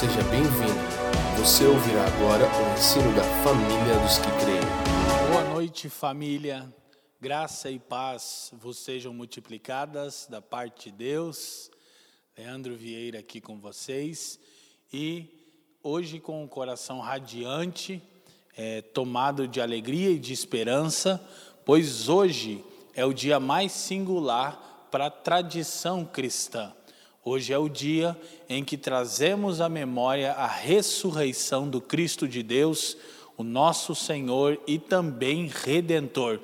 seja bem-vindo. Você ouvirá agora o ensino da família dos que creem. Boa noite, família. Graça e paz vos sejam multiplicadas da parte de Deus. Leandro Vieira aqui com vocês e hoje com o coração radiante, é, tomado de alegria e de esperança, pois hoje é o dia mais singular para a tradição cristã. Hoje é o dia em que trazemos à memória a ressurreição do Cristo de Deus, o nosso Senhor e também Redentor.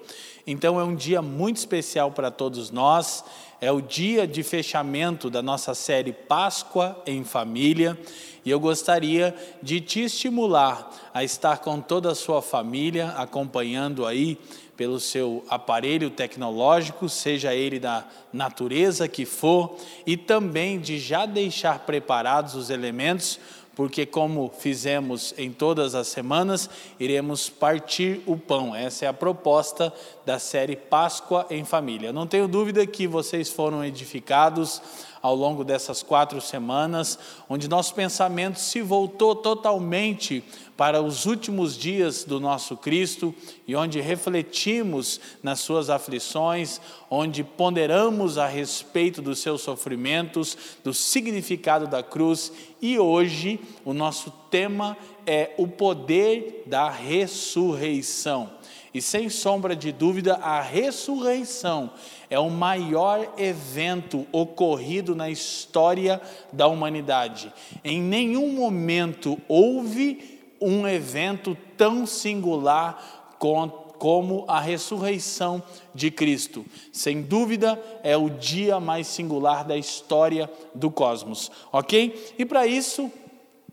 Então é um dia muito especial para todos nós, é o dia de fechamento da nossa série Páscoa em Família, e eu gostaria de te estimular a estar com toda a sua família, acompanhando aí pelo seu aparelho tecnológico, seja ele da natureza que for, e também de já deixar preparados os elementos, porque, como fizemos em todas as semanas, iremos partir o pão. Essa é a proposta da série Páscoa em Família. Não tenho dúvida que vocês foram edificados ao longo dessas quatro semanas, onde nosso pensamento se voltou totalmente para os últimos dias do nosso Cristo e onde refletimos nas suas aflições, onde ponderamos a respeito dos seus sofrimentos, do significado da cruz e hoje o nosso tema é o poder da ressurreição. E sem sombra de dúvida, a ressurreição é o maior evento ocorrido na história da humanidade. Em nenhum momento houve um evento tão singular como a ressurreição de Cristo. Sem dúvida, é o dia mais singular da história do cosmos, ok? E para isso,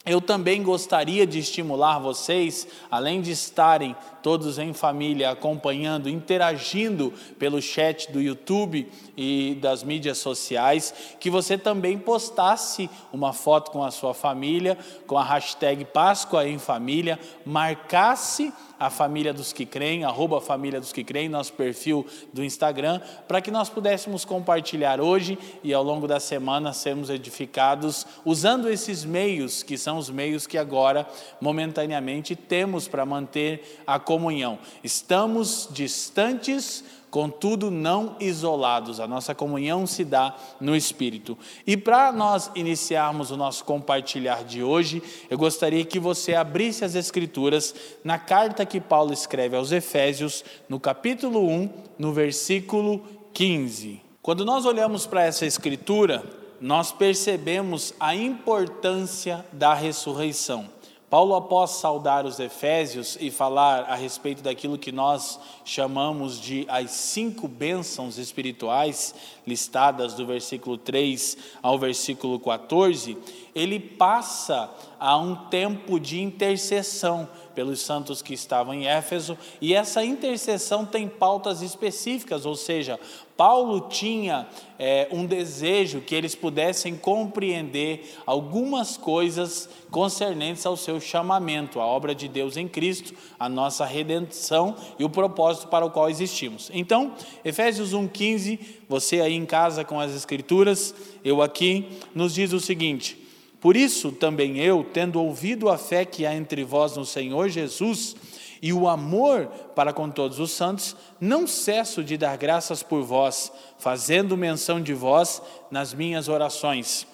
eu também gostaria de estimular vocês, além de estarem todos em família acompanhando, interagindo pelo chat do YouTube e das mídias sociais, que você também postasse uma foto com a sua família, com a hashtag Páscoa em Família, marcasse a família dos que creem, arroba família dos que creem, nosso perfil do Instagram, para que nós pudéssemos compartilhar hoje e ao longo da semana sermos edificados usando esses meios, que são os meios que agora, momentaneamente, temos para manter a comunhão. Estamos distantes contudo não isolados. A nossa comunhão se dá no Espírito. E para nós iniciarmos o nosso compartilhar de hoje, eu gostaria que você abrisse as Escrituras na carta que Paulo escreve aos Efésios, no capítulo 1, no versículo 15. Quando nós olhamos para essa Escritura, nós percebemos a importância da ressurreição. Paulo, após saudar os Efésios e falar a respeito daquilo que nós chamamos de as cinco bênçãos espirituais, listadas do versículo 3 ao versículo 14, ele passa a um tempo de intercessão pelos santos que estavam em Éfeso, e essa intercessão tem pautas específicas, ou seja, Paulo tinha é, um desejo que eles pudessem compreender algumas coisas concernentes ao seu chamamento, a obra de Deus em Cristo, a nossa redenção e o propósito para o qual existimos. Então, Efésios 1,15, você aí em casa com as Escrituras, eu aqui, nos diz o seguinte. Por isso também eu, tendo ouvido a fé que há entre vós no Senhor Jesus e o amor para com todos os santos, não cesso de dar graças por vós, fazendo menção de vós nas minhas orações.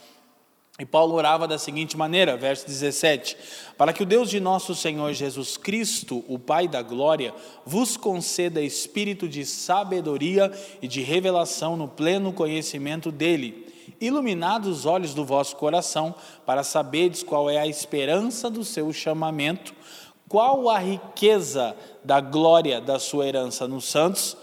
E Paulo orava da seguinte maneira, verso 17: Para que o Deus de nosso Senhor Jesus Cristo, o Pai da glória, vos conceda espírito de sabedoria e de revelação no pleno conhecimento dele iluminados os olhos do vosso coração, para saberdes qual é a esperança do seu chamamento, qual a riqueza da glória da sua herança nos santos,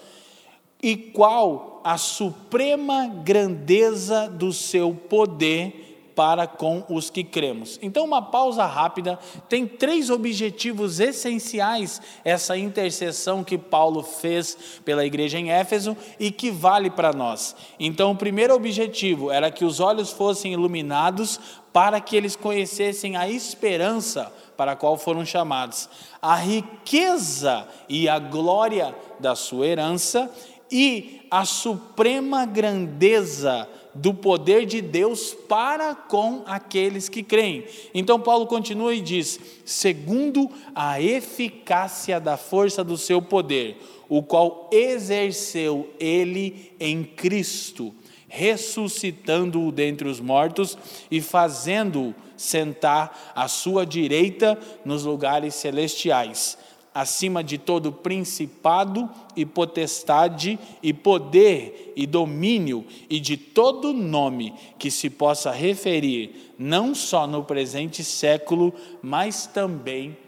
e qual a suprema grandeza do seu poder para com os que cremos. Então, uma pausa rápida. Tem três objetivos essenciais essa intercessão que Paulo fez pela igreja em Éfeso e que vale para nós. Então, o primeiro objetivo era que os olhos fossem iluminados para que eles conhecessem a esperança para a qual foram chamados, a riqueza e a glória da sua herança e a suprema grandeza do poder de Deus para com aqueles que creem. Então Paulo continua e diz: segundo a eficácia da força do seu poder, o qual exerceu ele em Cristo, ressuscitando-o dentre os mortos e fazendo-o sentar à sua direita nos lugares celestiais acima de todo principado e potestade e poder e domínio e de todo nome que se possa referir, não só no presente século, mas também no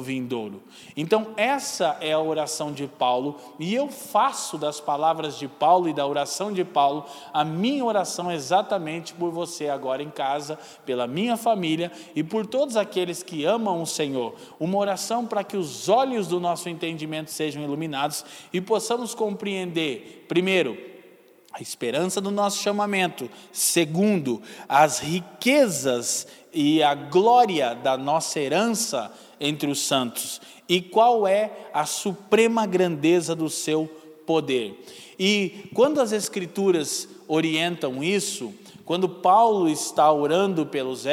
vindouro. Então, essa é a oração de Paulo, e eu faço das palavras de Paulo e da oração de Paulo a minha oração exatamente por você agora em casa, pela minha família e por todos aqueles que amam o Senhor. Uma oração para que os olhos do nosso entendimento sejam iluminados e possamos compreender, primeiro, a esperança do nosso chamamento, segundo, as riquezas e a glória da nossa herança entre os santos e qual é a suprema grandeza do seu poder. E quando as Escrituras orientam isso, quando Paulo está orando pelos,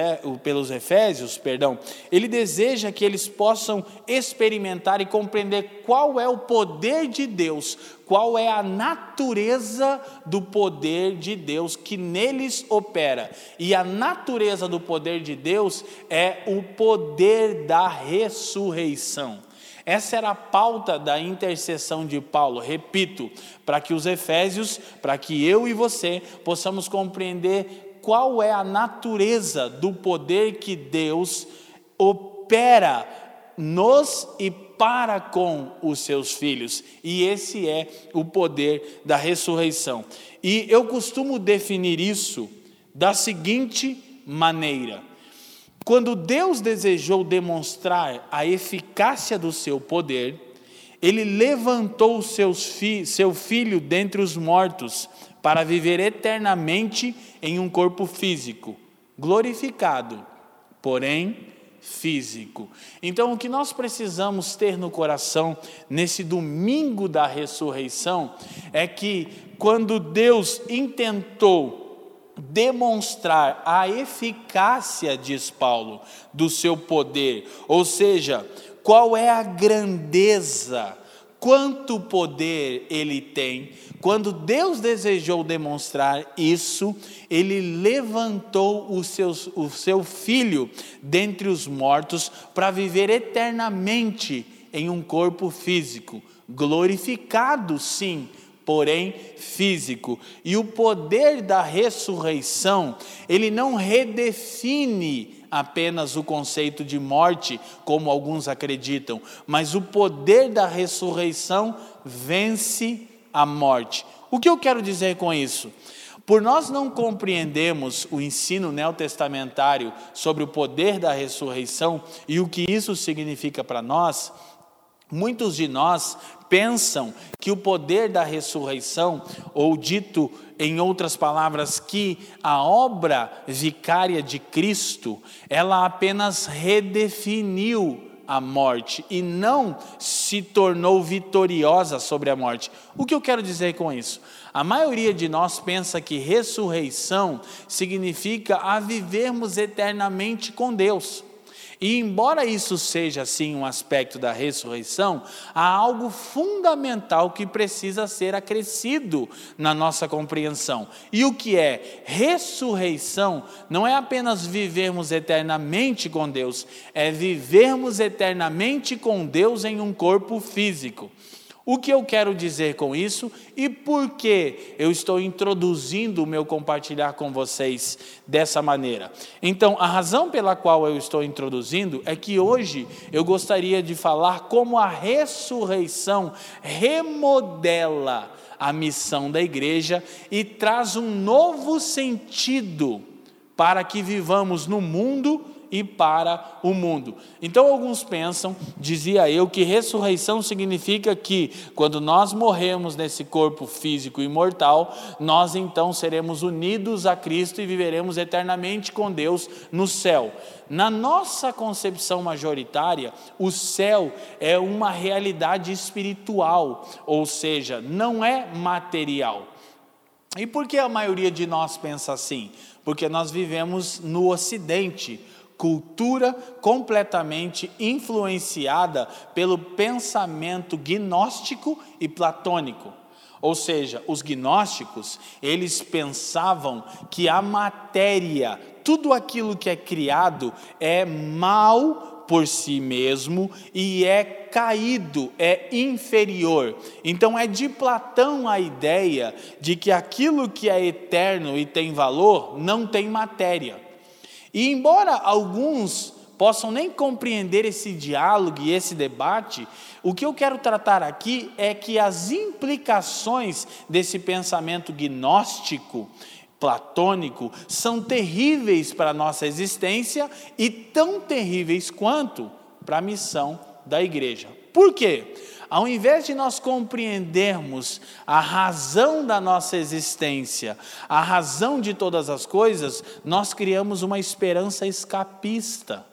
pelos Efésios, perdão, ele deseja que eles possam experimentar e compreender qual é o poder de Deus, qual é a natureza do poder de Deus que neles opera. E a natureza do poder de Deus é o poder da ressurreição. Essa era a pauta da intercessão de Paulo, repito, para que os Efésios, para que eu e você possamos compreender qual é a natureza do poder que Deus opera nos e para com os seus filhos. E esse é o poder da ressurreição. E eu costumo definir isso da seguinte maneira: quando Deus desejou demonstrar a eficácia do seu poder, ele levantou fi seu filho dentre os mortos para viver eternamente em um corpo físico, glorificado, porém físico. Então, o que nós precisamos ter no coração nesse domingo da ressurreição é que quando Deus intentou demonstrar a eficácia, diz Paulo, do seu poder, ou seja, qual é a grandeza, quanto poder ele tem. Quando Deus desejou demonstrar isso, ele levantou o seu, o seu filho dentre os mortos para viver eternamente em um corpo físico, glorificado, sim, porém físico. E o poder da ressurreição, ele não redefine apenas o conceito de morte, como alguns acreditam, mas o poder da ressurreição vence a morte. O que eu quero dizer com isso? Por nós não compreendemos o ensino neotestamentário sobre o poder da ressurreição e o que isso significa para nós, muitos de nós pensam que o poder da ressurreição, ou dito em outras palavras, que a obra vicária de Cristo, ela apenas redefiniu a morte e não se tornou vitoriosa sobre a morte. O que eu quero dizer com isso? A maioria de nós pensa que ressurreição significa a vivermos eternamente com Deus. E embora isso seja sim um aspecto da ressurreição, há algo fundamental que precisa ser acrescido na nossa compreensão. E o que é ressurreição não é apenas vivermos eternamente com Deus, é vivermos eternamente com Deus em um corpo físico. O que eu quero dizer com isso e por que eu estou introduzindo o meu compartilhar com vocês dessa maneira? Então, a razão pela qual eu estou introduzindo é que hoje eu gostaria de falar como a ressurreição remodela a missão da igreja e traz um novo sentido para que vivamos no mundo e para o mundo. Então, alguns pensam, dizia eu, que ressurreição significa que quando nós morremos nesse corpo físico imortal, nós então seremos unidos a Cristo e viveremos eternamente com Deus no céu. Na nossa concepção majoritária, o céu é uma realidade espiritual, ou seja, não é material. E por que a maioria de nós pensa assim? Porque nós vivemos no Ocidente, cultura completamente influenciada pelo pensamento gnóstico e platônico. Ou seja, os gnósticos, eles pensavam que a matéria, tudo aquilo que é criado é mal por si mesmo e é caído, é inferior. Então é de Platão a ideia de que aquilo que é eterno e tem valor não tem matéria. E embora alguns possam nem compreender esse diálogo e esse debate, o que eu quero tratar aqui é que as implicações desse pensamento gnóstico platônico são terríveis para a nossa existência e tão terríveis quanto para a missão da igreja. Por quê? Ao invés de nós compreendermos a razão da nossa existência, a razão de todas as coisas, nós criamos uma esperança escapista.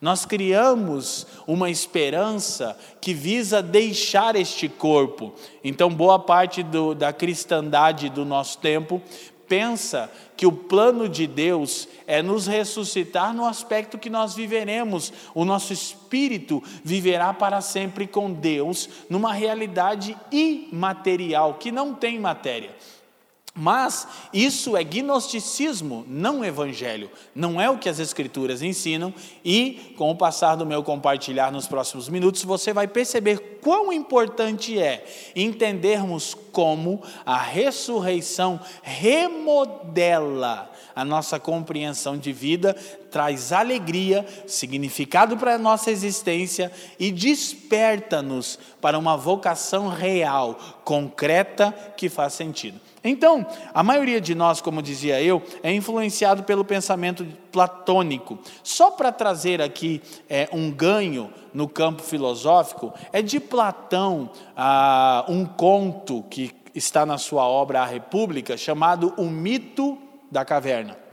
Nós criamos uma esperança que visa deixar este corpo. Então, boa parte do, da cristandade do nosso tempo pensa que o plano de Deus é nos ressuscitar no aspecto que nós viveremos, o nosso espírito viverá para sempre com Deus, numa realidade imaterial, que não tem matéria. Mas isso é gnosticismo, não evangelho. Não é o que as Escrituras ensinam, e com o passar do meu compartilhar nos próximos minutos, você vai perceber quão importante é entendermos como a ressurreição remodela a nossa compreensão de vida, traz alegria, significado para a nossa existência e desperta-nos para uma vocação real, concreta, que faz sentido. Então, a maioria de nós, como dizia eu, é influenciado pelo pensamento platônico. Só para trazer aqui é, um ganho no campo filosófico, é de Platão ah, um conto que está na sua obra A República, chamado O Mito da Caverna.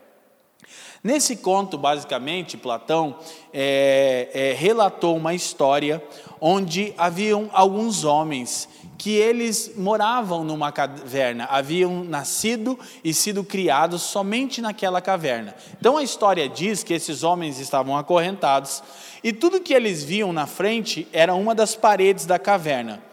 Nesse conto, basicamente, Platão é, é, relatou uma história onde haviam alguns homens que eles moravam numa caverna, haviam nascido e sido criados somente naquela caverna. Então a história diz que esses homens estavam acorrentados e tudo que eles viam na frente era uma das paredes da caverna.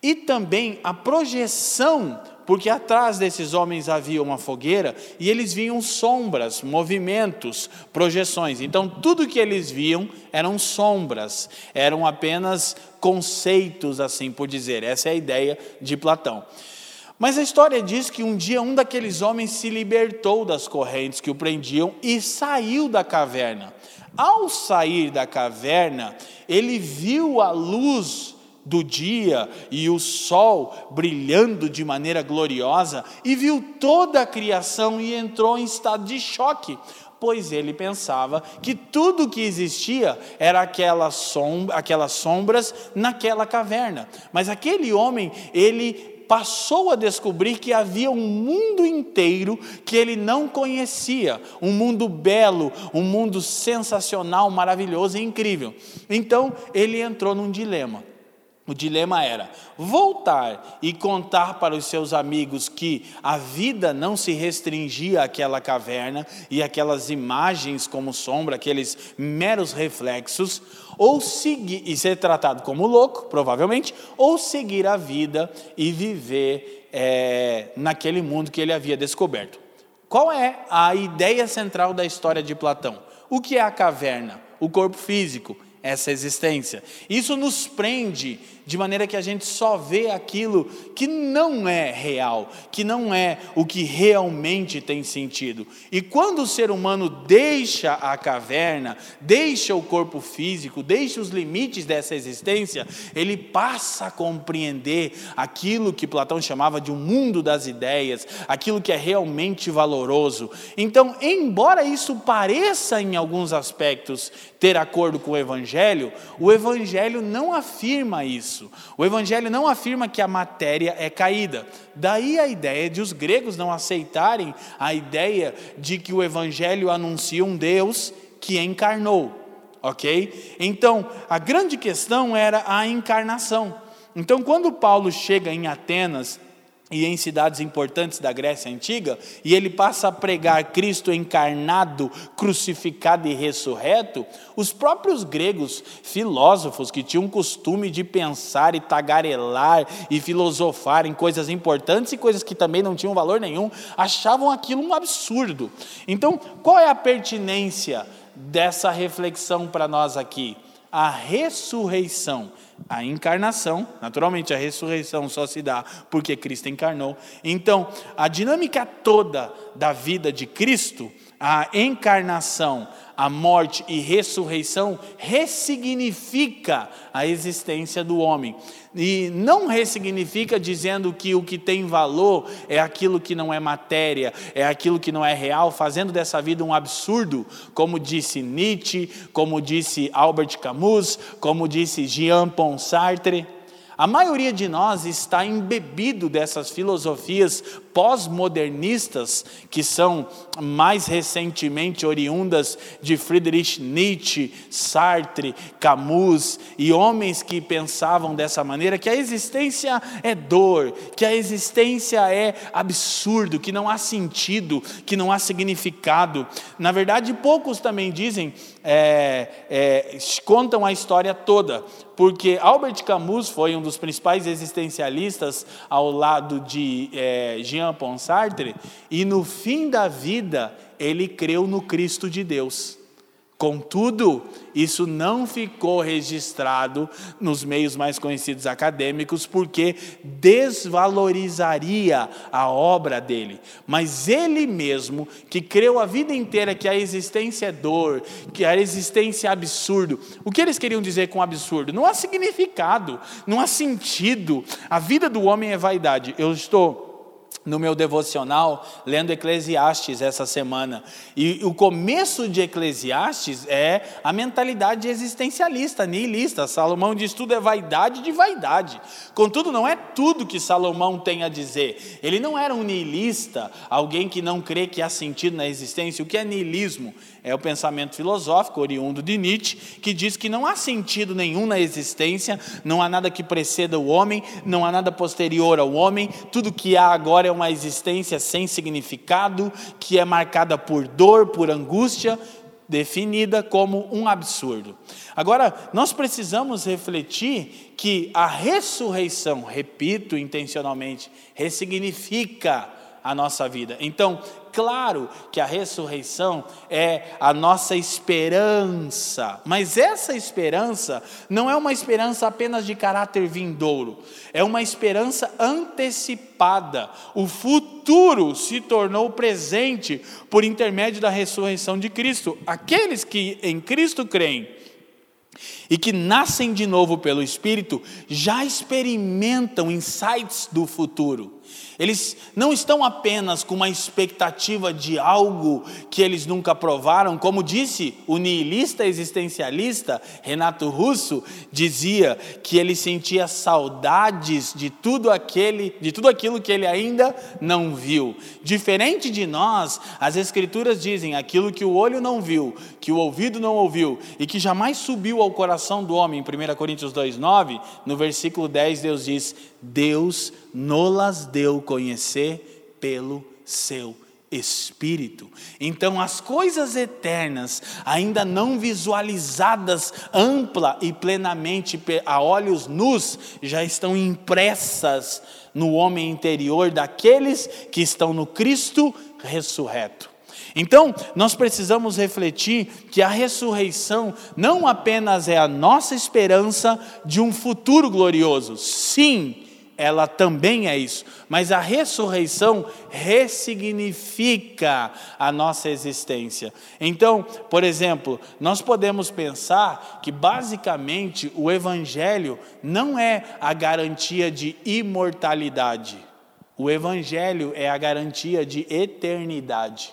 E também a projeção porque atrás desses homens havia uma fogueira e eles viam sombras, movimentos, projeções. Então, tudo que eles viam eram sombras, eram apenas conceitos, assim por dizer. Essa é a ideia de Platão. Mas a história diz que um dia um daqueles homens se libertou das correntes que o prendiam e saiu da caverna. Ao sair da caverna, ele viu a luz do dia e o sol brilhando de maneira gloriosa e viu toda a criação e entrou em estado de choque, pois ele pensava que tudo que existia era aquela sombra, aquelas sombras naquela caverna. Mas aquele homem, ele passou a descobrir que havia um mundo inteiro que ele não conhecia, um mundo belo, um mundo sensacional, maravilhoso e incrível. Então, ele entrou num dilema. O dilema era voltar e contar para os seus amigos que a vida não se restringia àquela caverna e aquelas imagens como sombra, aqueles meros reflexos, ou seguir e ser tratado como louco, provavelmente, ou seguir a vida e viver é, naquele mundo que ele havia descoberto. Qual é a ideia central da história de Platão? O que é a caverna? O corpo físico essa existência. Isso nos prende de maneira que a gente só vê aquilo que não é real, que não é o que realmente tem sentido. E quando o ser humano deixa a caverna, deixa o corpo físico, deixa os limites dessa existência, ele passa a compreender aquilo que Platão chamava de um mundo das ideias, aquilo que é realmente valoroso. Então, embora isso pareça em alguns aspectos ter acordo com o evangelho, o evangelho não afirma isso isso. O Evangelho não afirma que a matéria é caída. Daí a ideia de os gregos não aceitarem a ideia de que o Evangelho anuncia um Deus que encarnou. Ok? Então, a grande questão era a encarnação. Então, quando Paulo chega em Atenas e em cidades importantes da Grécia Antiga, e ele passa a pregar Cristo encarnado, crucificado e ressurreto, os próprios gregos, filósofos que tinham costume de pensar e tagarelar e filosofar em coisas importantes e coisas que também não tinham valor nenhum, achavam aquilo um absurdo. Então, qual é a pertinência dessa reflexão para nós aqui? A ressurreição a encarnação, naturalmente a ressurreição só se dá porque Cristo encarnou. Então, a dinâmica toda da vida de Cristo, a encarnação, a morte e ressurreição ressignifica a existência do homem. E não ressignifica dizendo que o que tem valor é aquilo que não é matéria, é aquilo que não é real, fazendo dessa vida um absurdo, como disse Nietzsche, como disse Albert Camus, como disse Jean Paul Sartre. A maioria de nós está embebido dessas filosofias pós-modernistas, que são mais recentemente oriundas de Friedrich Nietzsche, Sartre, Camus e homens que pensavam dessa maneira, que a existência é dor, que a existência é absurdo, que não há sentido, que não há significado. Na verdade, poucos também dizem, é, é, contam a história toda, porque Albert Camus foi um dos principais existencialistas ao lado de é, Jean Jean-Paul Sartre, e no fim da vida ele creu no Cristo de Deus. Contudo, isso não ficou registrado nos meios mais conhecidos acadêmicos, porque desvalorizaria a obra dele. Mas ele mesmo, que creu a vida inteira que a existência é dor, que a existência é absurdo. O que eles queriam dizer com absurdo? Não há significado, não há sentido. A vida do homem é vaidade. Eu estou no meu devocional lendo Eclesiastes essa semana. E o começo de Eclesiastes é a mentalidade existencialista, nihilista. Salomão diz tudo é vaidade de vaidade. Contudo, não é tudo que Salomão tem a dizer. Ele não era um nihilista, alguém que não crê que há sentido na existência. O que é nihilismo? É o pensamento filosófico oriundo de Nietzsche, que diz que não há sentido nenhum na existência, não há nada que preceda o homem, não há nada posterior ao homem, tudo que há agora é uma existência sem significado, que é marcada por dor, por angústia, definida como um absurdo. Agora, nós precisamos refletir que a ressurreição, repito intencionalmente, ressignifica a nossa vida. Então, claro que a ressurreição é a nossa esperança, mas essa esperança não é uma esperança apenas de caráter vindouro, é uma esperança antecipada. O futuro se tornou presente por intermédio da ressurreição de Cristo. Aqueles que em Cristo creem, e que nascem de novo pelo Espírito, já experimentam insights do futuro. Eles não estão apenas com uma expectativa de algo que eles nunca provaram, como disse o nihilista existencialista Renato Russo, dizia que ele sentia saudades de tudo aquele, de tudo aquilo que ele ainda não viu. Diferente de nós, as escrituras dizem aquilo que o olho não viu, que o ouvido não ouviu e que jamais subiu ao coração do homem. Em 1 Coríntios 2:9, no versículo 10, Deus diz: Deus nolas deu conhecer pelo seu Espírito. Então, as coisas eternas, ainda não visualizadas ampla e plenamente a olhos nus, já estão impressas no homem interior daqueles que estão no Cristo ressurreto. Então, nós precisamos refletir que a ressurreição não apenas é a nossa esperança de um futuro glorioso, sim, ela também é isso, mas a ressurreição ressignifica a nossa existência. Então, por exemplo, nós podemos pensar que basicamente o Evangelho não é a garantia de imortalidade, o Evangelho é a garantia de eternidade.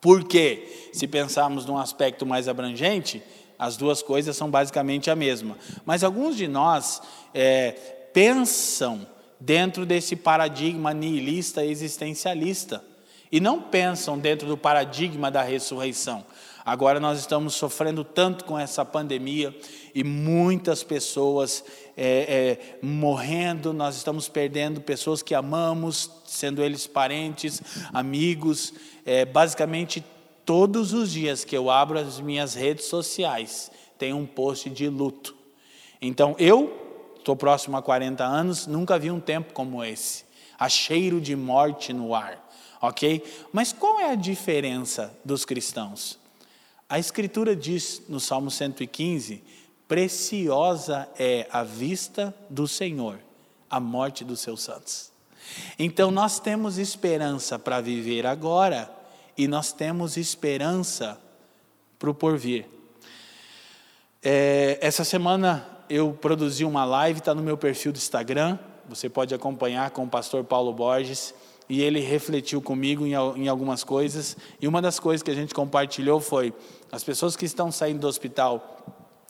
Porque, se pensarmos num aspecto mais abrangente, as duas coisas são basicamente a mesma. Mas alguns de nós é, pensam dentro desse paradigma nihilista existencialista e não pensam dentro do paradigma da ressurreição. Agora nós estamos sofrendo tanto com essa pandemia e muitas pessoas é, é, morrendo, nós estamos perdendo pessoas que amamos, sendo eles parentes, amigos. É, basicamente, todos os dias que eu abro as minhas redes sociais, tem um post de luto. Então, eu estou próximo a 40 anos, nunca vi um tempo como esse. Há cheiro de morte no ar, ok? Mas qual é a diferença dos cristãos? A Escritura diz no Salmo 115 Preciosa é a vista do Senhor, a morte dos seus santos. Então nós temos esperança para viver agora e nós temos esperança para o porvir. É, essa semana eu produzi uma live, está no meu perfil do Instagram, você pode acompanhar com o pastor Paulo Borges, e ele refletiu comigo em, em algumas coisas, e uma das coisas que a gente compartilhou foi: as pessoas que estão saindo do hospital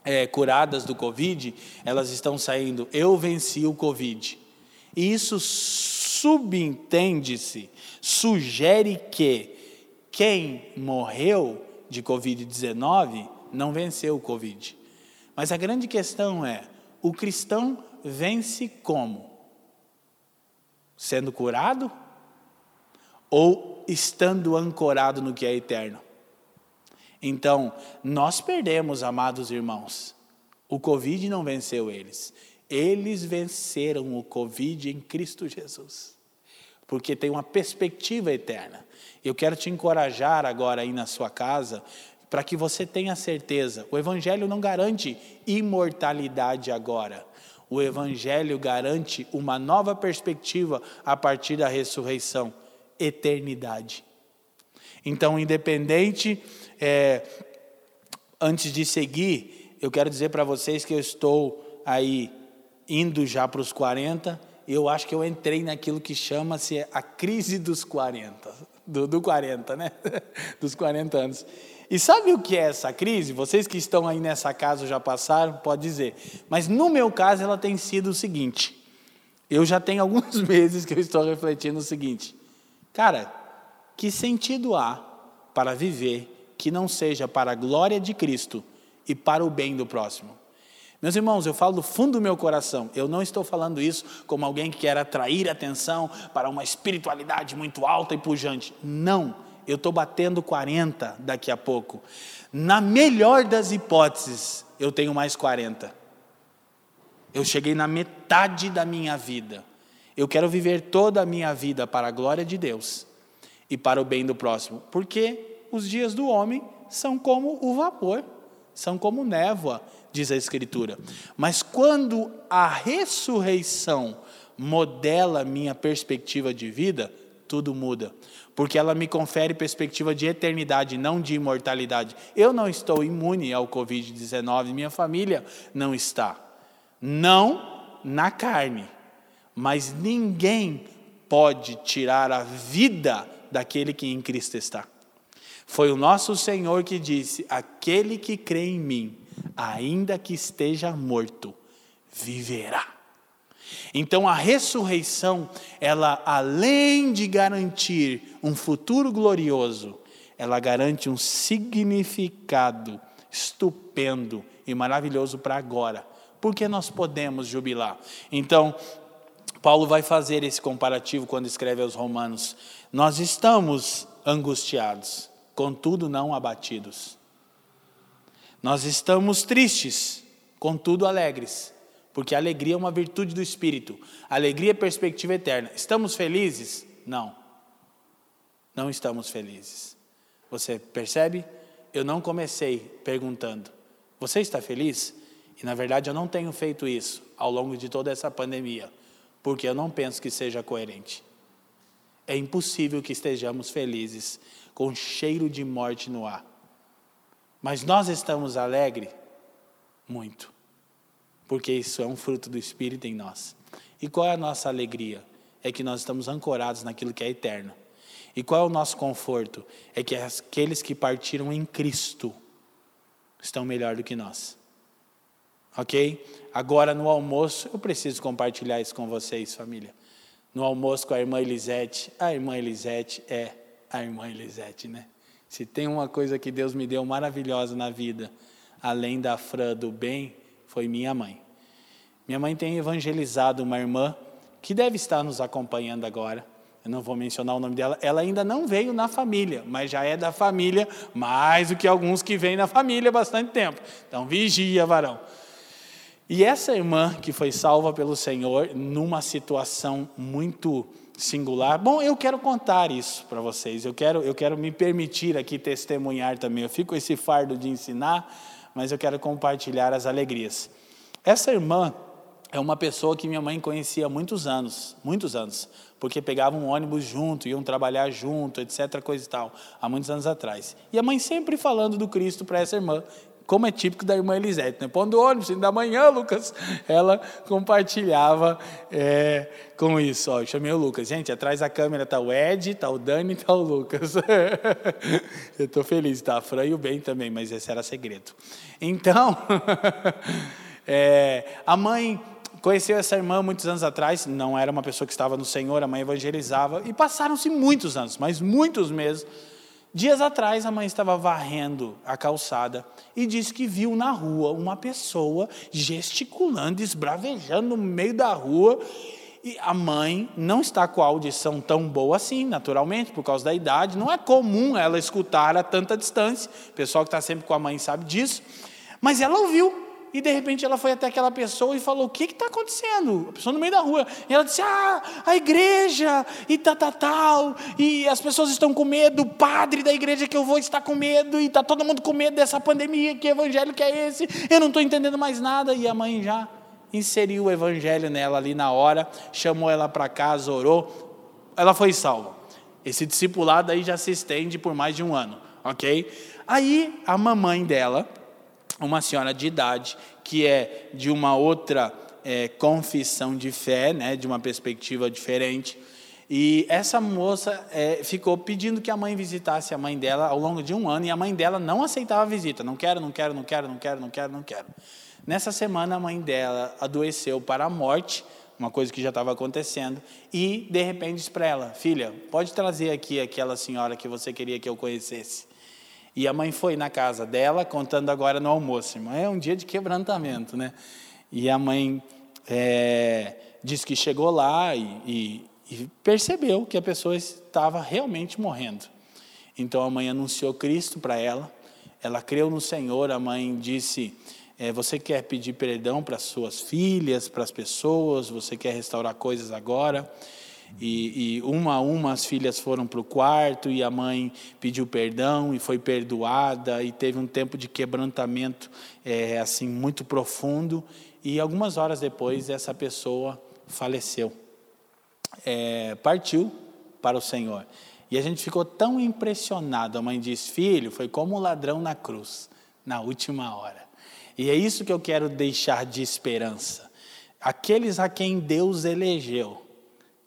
é, curadas do Covid, elas estão saindo, eu venci o Covid. E isso subentende-se, sugere que quem morreu de Covid-19 não venceu o Covid. Mas a grande questão é: o cristão vence como? Sendo curado ou estando ancorado no que é eterno? Então, nós perdemos, amados irmãos. O Covid não venceu eles. Eles venceram o Covid em Cristo Jesus. Porque tem uma perspectiva eterna. Eu quero te encorajar agora aí na sua casa, para que você tenha certeza. O Evangelho não garante imortalidade agora. O Evangelho garante uma nova perspectiva a partir da ressurreição eternidade. Então, independente é, antes de seguir, eu quero dizer para vocês que eu estou aí indo já para os 40, eu acho que eu entrei naquilo que chama-se a crise dos 40, do, do 40, né? dos 40 anos. E sabe o que é essa crise? Vocês que estão aí nessa casa já passaram, pode dizer. Mas no meu caso ela tem sido o seguinte. Eu já tenho alguns meses que eu estou refletindo o seguinte. Cara, que sentido há para viver que não seja para a glória de Cristo e para o bem do próximo. Meus irmãos, eu falo do fundo do meu coração. Eu não estou falando isso como alguém que quer atrair atenção para uma espiritualidade muito alta e pujante. Não, eu estou batendo 40 daqui a pouco. Na melhor das hipóteses, eu tenho mais 40. Eu cheguei na metade da minha vida. Eu quero viver toda a minha vida para a glória de Deus e para o bem do próximo. Porque os dias do homem são como o vapor, são como névoa, diz a Escritura. Mas quando a ressurreição modela minha perspectiva de vida, tudo muda. Porque ela me confere perspectiva de eternidade, não de imortalidade. Eu não estou imune ao Covid-19, minha família não está. Não na carne, mas ninguém pode tirar a vida daquele que em Cristo está. Foi o nosso Senhor que disse: Aquele que crê em mim, ainda que esteja morto, viverá. Então a ressurreição, ela além de garantir um futuro glorioso, ela garante um significado estupendo e maravilhoso para agora. Porque nós podemos jubilar. Então, Paulo vai fazer esse comparativo quando escreve aos Romanos. Nós estamos angustiados, contudo não abatidos. Nós estamos tristes, contudo alegres, porque alegria é uma virtude do Espírito, alegria é perspectiva eterna. Estamos felizes? Não. não estamos felizes. Você percebe? Eu não comecei perguntando: Você está feliz? E na verdade eu não tenho feito isso ao longo de toda essa pandemia, porque eu não penso que seja coerente. É impossível que estejamos felizes com cheiro de morte no ar. Mas nós estamos alegres? Muito. Porque isso é um fruto do Espírito em nós. E qual é a nossa alegria? É que nós estamos ancorados naquilo que é eterno. E qual é o nosso conforto? É que aqueles que partiram em Cristo estão melhor do que nós. Ok? Agora no almoço, eu preciso compartilhar isso com vocês, família. No almoço com a irmã Elisete. A irmã Elisete é a irmã Elisete, né? Se tem uma coisa que Deus me deu maravilhosa na vida, além da Fran do bem, foi minha mãe. Minha mãe tem evangelizado uma irmã que deve estar nos acompanhando agora. Eu não vou mencionar o nome dela. Ela ainda não veio na família, mas já é da família mais do que alguns que vêm na família há bastante tempo. Então vigia, varão. E essa irmã que foi salva pelo Senhor numa situação muito singular. Bom, eu quero contar isso para vocês. Eu quero, eu quero me permitir aqui testemunhar também. Eu fico esse fardo de ensinar, mas eu quero compartilhar as alegrias. Essa irmã é uma pessoa que minha mãe conhecia há muitos anos, muitos anos, porque pegavam um ônibus junto, iam trabalhar junto, etc, coisa e tal, há muitos anos atrás. E a mãe sempre falando do Cristo para essa irmã, como é típico da irmã Elisete, né? Pondo ônibus, da manhã, Lucas, ela compartilhava é, com isso. Ó, eu chamei o Lucas. Gente, atrás da câmera está o Ed, está o Dani, está o Lucas. eu estou feliz, tá? A Fran e o Ben também, mas esse era segredo. Então, é, a mãe conheceu essa irmã muitos anos atrás, não era uma pessoa que estava no Senhor, a mãe evangelizava, e passaram-se muitos anos, mas muitos meses, Dias atrás, a mãe estava varrendo a calçada e disse que viu na rua uma pessoa gesticulando, esbravejando no meio da rua. E a mãe não está com a audição tão boa assim, naturalmente, por causa da idade. Não é comum ela escutar a tanta distância. O pessoal que está sempre com a mãe sabe disso. Mas ela ouviu e de repente ela foi até aquela pessoa e falou: O que está acontecendo? A pessoa no meio da rua. E ela disse: Ah, a igreja, e tal, tal, tal. E as pessoas estão com medo, o padre da igreja que eu vou está com medo, e está todo mundo com medo dessa pandemia. Que evangelho que é esse? Eu não estou entendendo mais nada. E a mãe já inseriu o evangelho nela ali na hora, chamou ela para casa, orou. Ela foi salva. Esse discipulado aí já se estende por mais de um ano, ok? Aí a mamãe dela uma senhora de idade que é de uma outra é, confissão de fé, né, de uma perspectiva diferente. E essa moça é, ficou pedindo que a mãe visitasse a mãe dela ao longo de um ano e a mãe dela não aceitava a visita. Não quero, não quero, não quero, não quero, não quero, não quero. Nessa semana a mãe dela adoeceu para a morte, uma coisa que já estava acontecendo, e de repente disse para ela: Filha, pode trazer aqui aquela senhora que você queria que eu conhecesse. E a mãe foi na casa dela, contando agora no almoço. Irmão, é um dia de quebrantamento, né? E a mãe é, disse que chegou lá e, e, e percebeu que a pessoa estava realmente morrendo. Então a mãe anunciou Cristo para ela. Ela creu no Senhor. A mãe disse: é, Você quer pedir perdão para suas filhas, para as pessoas? Você quer restaurar coisas agora? E, e, uma a uma as filhas foram para o quarto e a mãe pediu perdão e foi perdoada e teve um tempo de quebrantamento é, assim muito profundo e algumas horas depois essa pessoa faleceu, é, partiu para o Senhor e a gente ficou tão impressionado. A mãe disse: Filho, foi como um ladrão na cruz na última hora. E é isso que eu quero deixar de esperança. Aqueles a quem Deus elegeu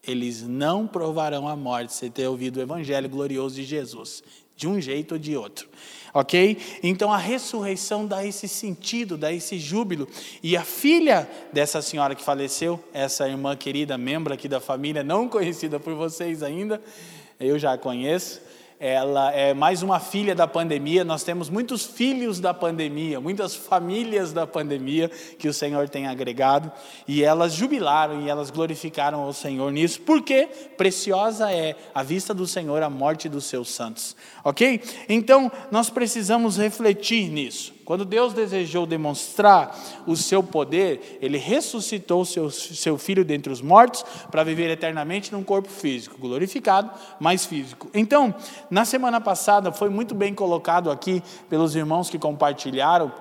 eles não provarão a morte sem ter ouvido o evangelho glorioso de Jesus, de um jeito ou de outro. Ok? Então a ressurreição dá esse sentido, dá esse júbilo. E a filha dessa senhora que faleceu, essa irmã querida, membro aqui da família, não conhecida por vocês ainda, eu já a conheço, ela é mais uma filha da pandemia. Nós temos muitos filhos da pandemia, muitas famílias da pandemia que o Senhor tem agregado, e elas jubilaram e elas glorificaram ao Senhor nisso, porque preciosa é a vista do Senhor a morte dos seus santos. OK? Então, nós precisamos refletir nisso. Quando Deus desejou demonstrar o seu poder, ele ressuscitou seu, seu filho dentre os mortos para viver eternamente num corpo físico, glorificado, mas físico. Então, na semana passada foi muito bem colocado aqui pelos irmãos que compartilharam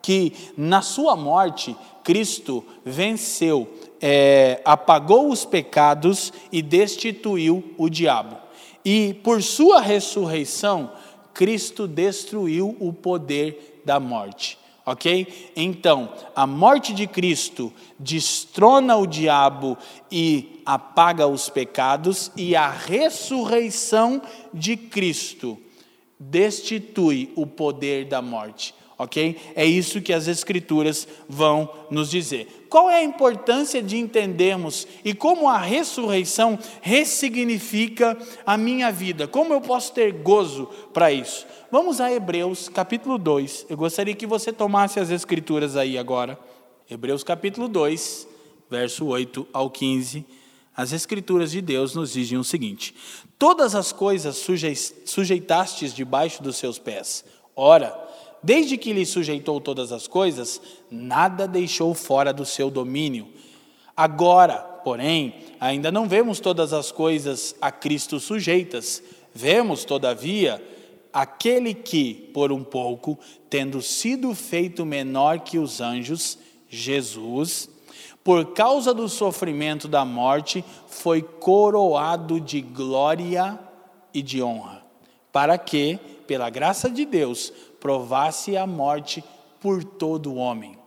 que na sua morte Cristo venceu, é, apagou os pecados e destituiu o diabo. E por sua ressurreição, Cristo destruiu o poder da morte. Ok? Então, a morte de Cristo destrona o diabo e apaga os pecados, e a ressurreição de Cristo destitui o poder da morte ok? É isso que as Escrituras vão nos dizer. Qual é a importância de entendermos e como a ressurreição ressignifica a minha vida? Como eu posso ter gozo para isso? Vamos a Hebreus capítulo 2. Eu gostaria que você tomasse as Escrituras aí agora. Hebreus capítulo 2, verso 8 ao 15. As Escrituras de Deus nos dizem o seguinte: Todas as coisas sujeitastes debaixo dos seus pés. Ora, desde que lhe sujeitou todas as coisas, nada deixou fora do seu domínio. Agora, porém, ainda não vemos todas as coisas a Cristo sujeitas. Vemos, todavia, aquele que, por um pouco, tendo sido feito menor que os anjos, Jesus, por causa do sofrimento da morte, foi coroado de glória e de honra, para que, pela graça de Deus, provasse a morte por todo o homem.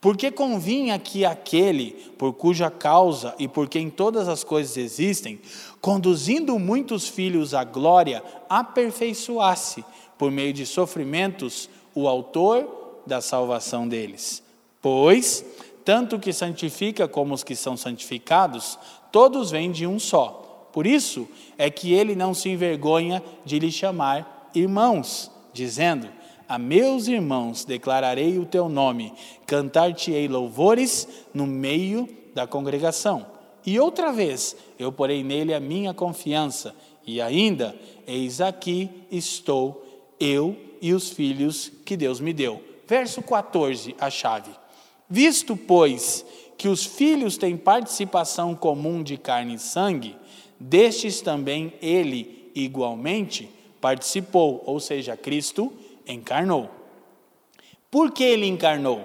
Porque convinha que aquele, por cuja causa e por quem todas as coisas existem, conduzindo muitos filhos à glória, aperfeiçoasse, por meio de sofrimentos, o autor da salvação deles. Pois, tanto o que santifica como os que são santificados, todos vêm de um só. Por isso é que ele não se envergonha de lhe chamar irmãos, dizendo: a meus irmãos declararei o teu nome, cantar-te-ei louvores no meio da congregação. E outra vez eu porei nele a minha confiança, e ainda, eis aqui estou, eu e os filhos que Deus me deu. Verso 14, a chave. Visto, pois, que os filhos têm participação comum de carne e sangue, destes também ele igualmente participou, ou seja, Cristo encarnou. Por que ele encarnou?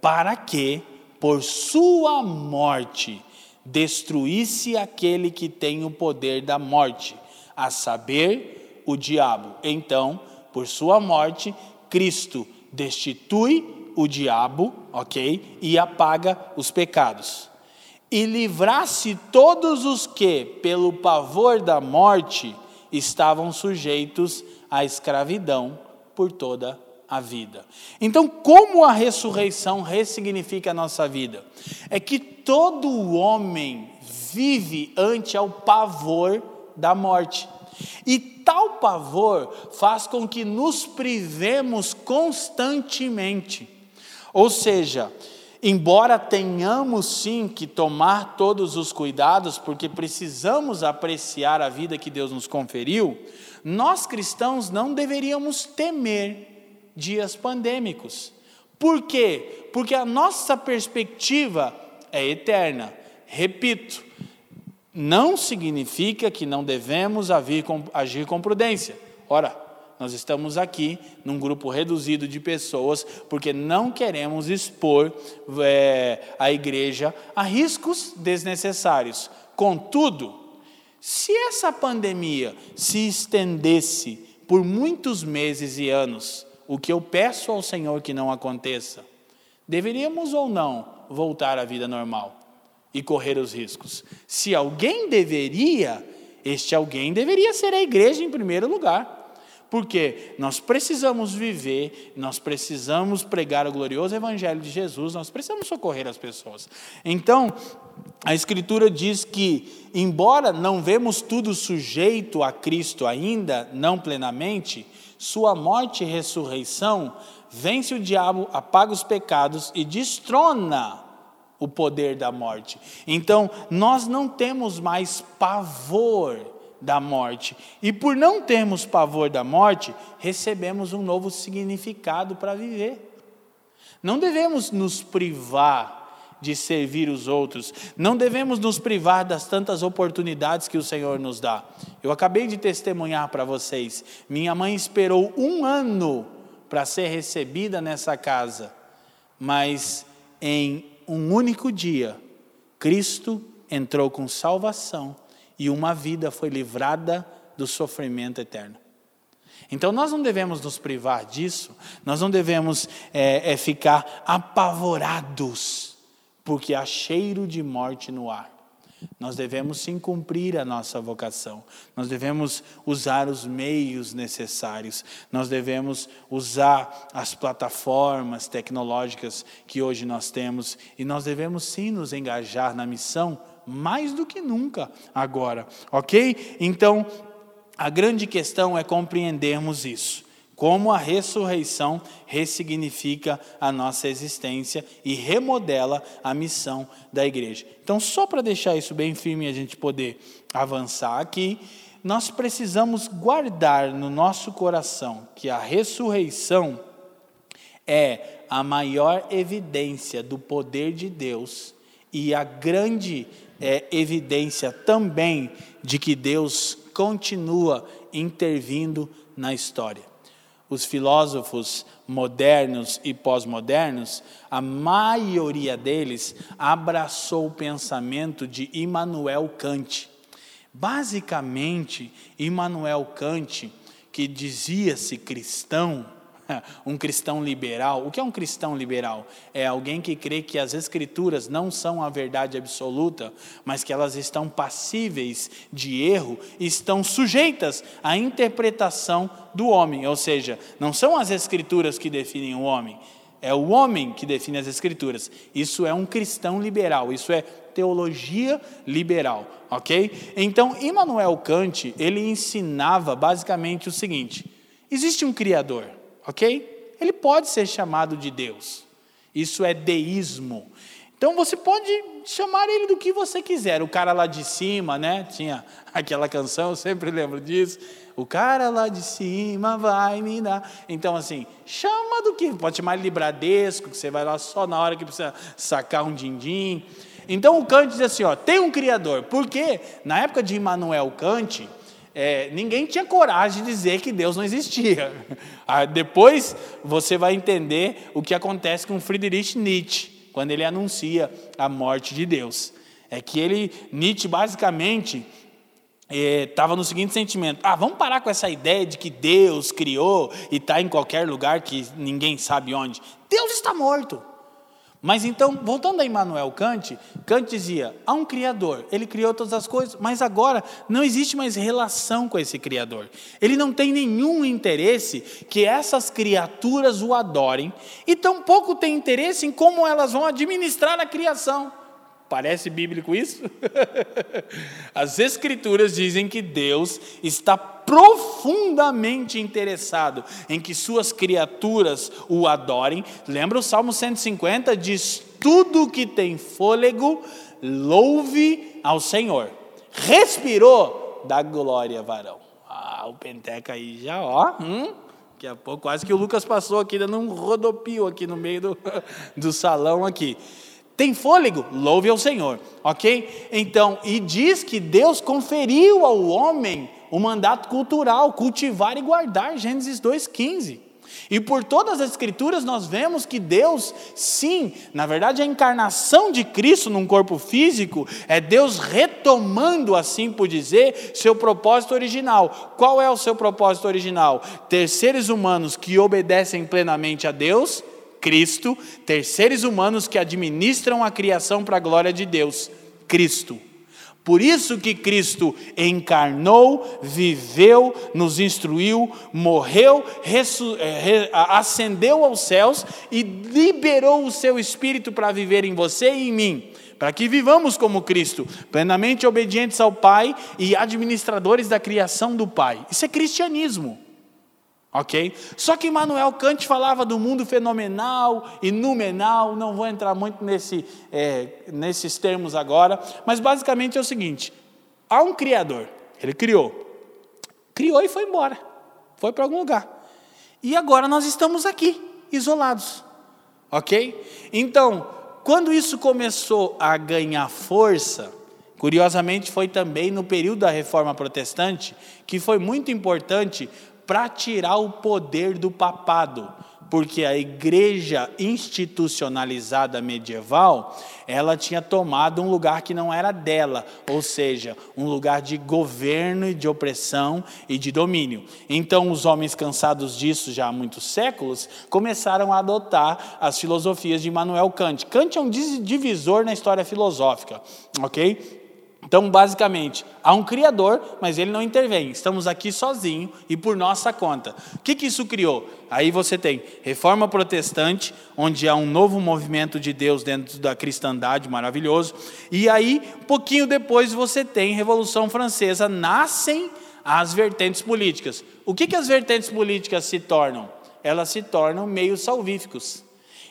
Para que, por sua morte, destruísse aquele que tem o poder da morte, a saber, o diabo. Então, por sua morte, Cristo destitui o diabo, ok? E apaga os pecados. E livrasse todos os que, pelo pavor da morte, estavam sujeitos à escravidão por toda a vida. Então, como a ressurreição ressignifica a nossa vida? É que todo homem vive ante ao pavor da morte. E tal pavor faz com que nos privemos constantemente. Ou seja, embora tenhamos sim que tomar todos os cuidados, porque precisamos apreciar a vida que Deus nos conferiu, nós cristãos não deveríamos temer dias pandêmicos. Por quê? Porque a nossa perspectiva é eterna. Repito, não significa que não devemos agir com prudência. Ora, nós estamos aqui num grupo reduzido de pessoas porque não queremos expor é, a igreja a riscos desnecessários. Contudo, se essa pandemia se estendesse por muitos meses e anos, o que eu peço ao Senhor que não aconteça, deveríamos ou não voltar à vida normal e correr os riscos? Se alguém deveria, este alguém deveria ser a igreja em primeiro lugar. Porque nós precisamos viver, nós precisamos pregar o glorioso evangelho de Jesus, nós precisamos socorrer as pessoas. Então, a Escritura diz que, embora não vemos tudo sujeito a Cristo ainda, não plenamente, Sua morte e ressurreição vence o diabo, apaga os pecados e destrona o poder da morte. Então, nós não temos mais pavor da morte. E por não termos pavor da morte, recebemos um novo significado para viver. Não devemos nos privar de servir os outros, não devemos nos privar das tantas oportunidades que o Senhor nos dá. Eu acabei de testemunhar para vocês: minha mãe esperou um ano para ser recebida nessa casa, mas em um único dia, Cristo entrou com salvação e uma vida foi livrada do sofrimento eterno. Então nós não devemos nos privar disso, nós não devemos é, é, ficar apavorados, porque há cheiro de morte no ar. Nós devemos sim cumprir a nossa vocação, nós devemos usar os meios necessários, nós devemos usar as plataformas tecnológicas que hoje nós temos e nós devemos sim nos engajar na missão mais do que nunca agora, ok? Então, a grande questão é compreendermos isso. Como a ressurreição ressignifica a nossa existência e remodela a missão da igreja. Então, só para deixar isso bem firme e a gente poder avançar aqui, nós precisamos guardar no nosso coração que a ressurreição é a maior evidência do poder de Deus e a grande é, evidência também de que Deus continua intervindo na história. Os filósofos modernos e pós-modernos, a maioria deles abraçou o pensamento de Immanuel Kant. Basicamente, Immanuel Kant, que dizia-se cristão, um cristão liberal. O que é um cristão liberal? É alguém que crê que as escrituras não são a verdade absoluta, mas que elas estão passíveis de erro e estão sujeitas à interpretação do homem. Ou seja, não são as escrituras que definem o homem, é o homem que define as escrituras. Isso é um cristão liberal, isso é teologia liberal, ok? Então, Immanuel Kant, ele ensinava basicamente o seguinte: existe um Criador ok? Ele pode ser chamado de Deus. Isso é deísmo. Então você pode chamar ele do que você quiser. O cara lá de cima, né? Tinha aquela canção, eu sempre lembro disso. O cara lá de cima vai me dar. Então, assim, chama do que. Pode chamar ele de Bradesco, que você vai lá só na hora que precisa sacar um din-din. Então o Kant diz assim: ó, tem um Criador. Porque na época de Immanuel Kant, é, ninguém tinha coragem de dizer que Deus não existia. Ah, depois você vai entender o que acontece com Friedrich Nietzsche, quando ele anuncia a morte de Deus. É que ele, Nietzsche, basicamente, estava é, no seguinte sentimento: ah, vamos parar com essa ideia de que Deus criou e está em qualquer lugar que ninguém sabe onde. Deus está morto. Mas então, voltando a Immanuel Kant, Kant dizia: há um Criador, ele criou todas as coisas, mas agora não existe mais relação com esse Criador. Ele não tem nenhum interesse que essas criaturas o adorem, e tampouco tem interesse em como elas vão administrar a criação. Parece bíblico isso? As Escrituras dizem que Deus está profundamente interessado em que suas criaturas o adorem. Lembra o Salmo 150? Diz: Tudo que tem fôlego, louve ao Senhor. Respirou, dá glória, varão. Ah, o Penteca aí já, ó. Hum? Daqui a pouco, quase que o Lucas passou aqui, dando um rodopio aqui no meio do, do salão aqui. Tem fôlego? Louve ao Senhor, ok? Então, e diz que Deus conferiu ao homem o mandato cultural, cultivar e guardar, Gênesis 2,15. E por todas as Escrituras nós vemos que Deus, sim, na verdade a encarnação de Cristo num corpo físico é Deus retomando, assim por dizer, seu propósito original. Qual é o seu propósito original? Ter seres humanos que obedecem plenamente a Deus Cristo, ter seres humanos que administram a criação para a glória de Deus, Cristo. Por isso que Cristo encarnou, viveu, nos instruiu, morreu, é, ascendeu aos céus e liberou o seu Espírito para viver em você e em mim, para que vivamos como Cristo, plenamente obedientes ao Pai e administradores da criação do Pai. Isso é cristianismo. Ok? Só que Immanuel Kant falava do mundo fenomenal e numenal, não vou entrar muito nesse, é, nesses termos agora, mas basicamente é o seguinte: há um Criador, ele criou, criou e foi embora, foi para algum lugar. E agora nós estamos aqui, isolados, ok? Então, quando isso começou a ganhar força, curiosamente foi também no período da Reforma Protestante, que foi muito importante para tirar o poder do papado, porque a igreja institucionalizada medieval, ela tinha tomado um lugar que não era dela, ou seja, um lugar de governo e de opressão e de domínio. Então, os homens cansados disso já há muitos séculos, começaram a adotar as filosofias de Immanuel Kant. Kant é um divisor na história filosófica, ok? Então, basicamente, há um Criador, mas ele não intervém. Estamos aqui sozinhos e por nossa conta. O que, que isso criou? Aí você tem reforma protestante, onde há um novo movimento de Deus dentro da cristandade, maravilhoso. E aí, um pouquinho depois, você tem Revolução Francesa, nascem as vertentes políticas. O que, que as vertentes políticas se tornam? Elas se tornam meio salvíficos.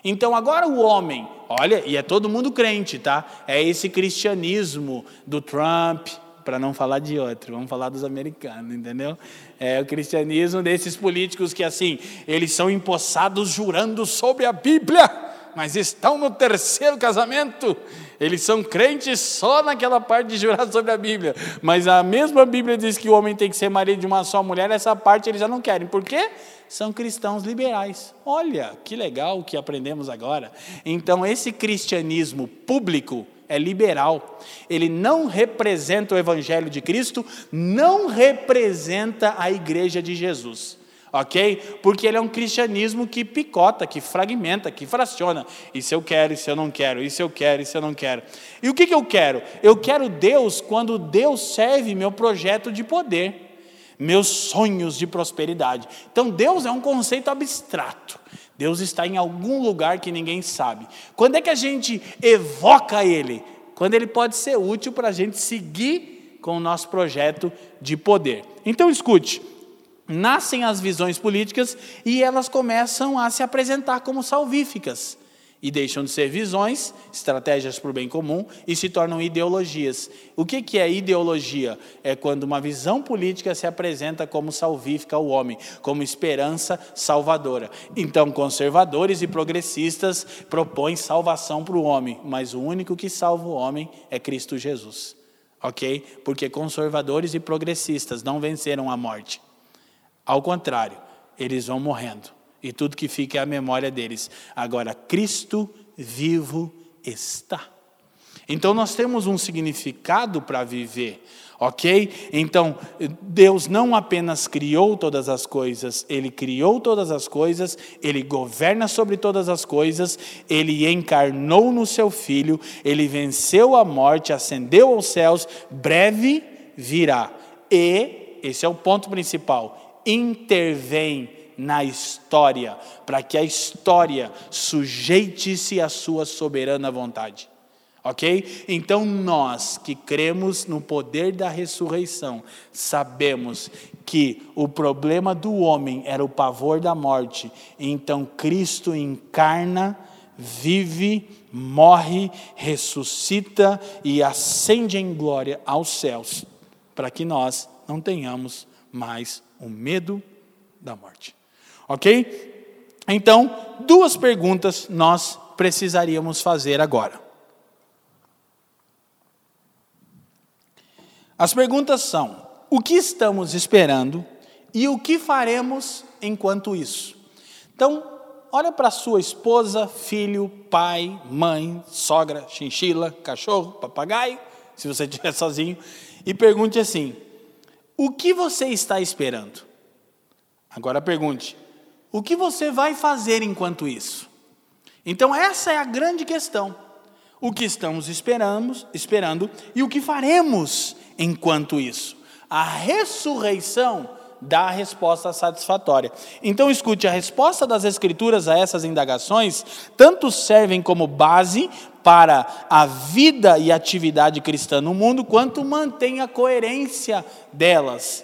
Então agora o homem, olha, e é todo mundo crente, tá? É esse cristianismo do Trump, para não falar de outro, vamos falar dos americanos, entendeu? É o cristianismo desses políticos que assim, eles são empossados jurando sobre a Bíblia, mas estão no terceiro casamento. Eles são crentes só naquela parte de jurar sobre a Bíblia. Mas a mesma Bíblia diz que o homem tem que ser marido de uma só mulher, essa parte eles já não querem. Por quê? São cristãos liberais. Olha, que legal o que aprendemos agora. Então, esse cristianismo público é liberal. Ele não representa o evangelho de Cristo, não representa a igreja de Jesus. Ok? Porque ele é um cristianismo que picota, que fragmenta, que fraciona. Isso eu quero, isso eu não quero, isso eu quero, isso eu não quero. E o que, que eu quero? Eu quero Deus quando Deus serve meu projeto de poder meus sonhos de prosperidade. Então, Deus é um conceito abstrato. Deus está em algum lugar que ninguém sabe. Quando é que a gente evoca Ele? Quando Ele pode ser útil para a gente seguir com o nosso projeto de poder. Então, escute: nascem as visões políticas e elas começam a se apresentar como salvíficas e deixam de ser visões, estratégias para o bem comum e se tornam ideologias. O que, que é ideologia? É quando uma visão política se apresenta como salvífica ao homem, como esperança salvadora. Então, conservadores e progressistas propõem salvação para o homem, mas o único que salva o homem é Cristo Jesus. Ok? Porque conservadores e progressistas não venceram a morte. Ao contrário, eles vão morrendo e tudo que fica é a memória deles. Agora, Cristo vivo está. Então, nós temos um significado para viver, ok? Então, Deus não apenas criou todas as coisas, Ele criou todas as coisas, Ele governa sobre todas as coisas, Ele encarnou no Seu Filho, Ele venceu a morte, ascendeu aos céus, breve virá. E, esse é o ponto principal, intervém na história, para que a história sujeite-se à sua soberana vontade. Ok? Então nós que cremos no poder da ressurreição, sabemos que o problema do homem era o pavor da morte, então Cristo encarna, vive, morre, ressuscita e ascende em glória aos céus, para que nós não tenhamos mais o medo da morte. Ok? Então, duas perguntas nós precisaríamos fazer agora. As perguntas são: o que estamos esperando e o que faremos enquanto isso? Então, olha para sua esposa, filho, pai, mãe, sogra, chinchila, cachorro, papagaio, se você estiver sozinho, e pergunte assim: o que você está esperando? Agora pergunte: o que você vai fazer enquanto isso? Então, essa é a grande questão. o que estamos esperamos, esperando e o que faremos enquanto isso. A ressurreição dá a resposta satisfatória. Então, escute: a resposta das Escrituras a essas indagações tanto servem como base para a vida e atividade cristã no mundo, quanto mantém a coerência delas.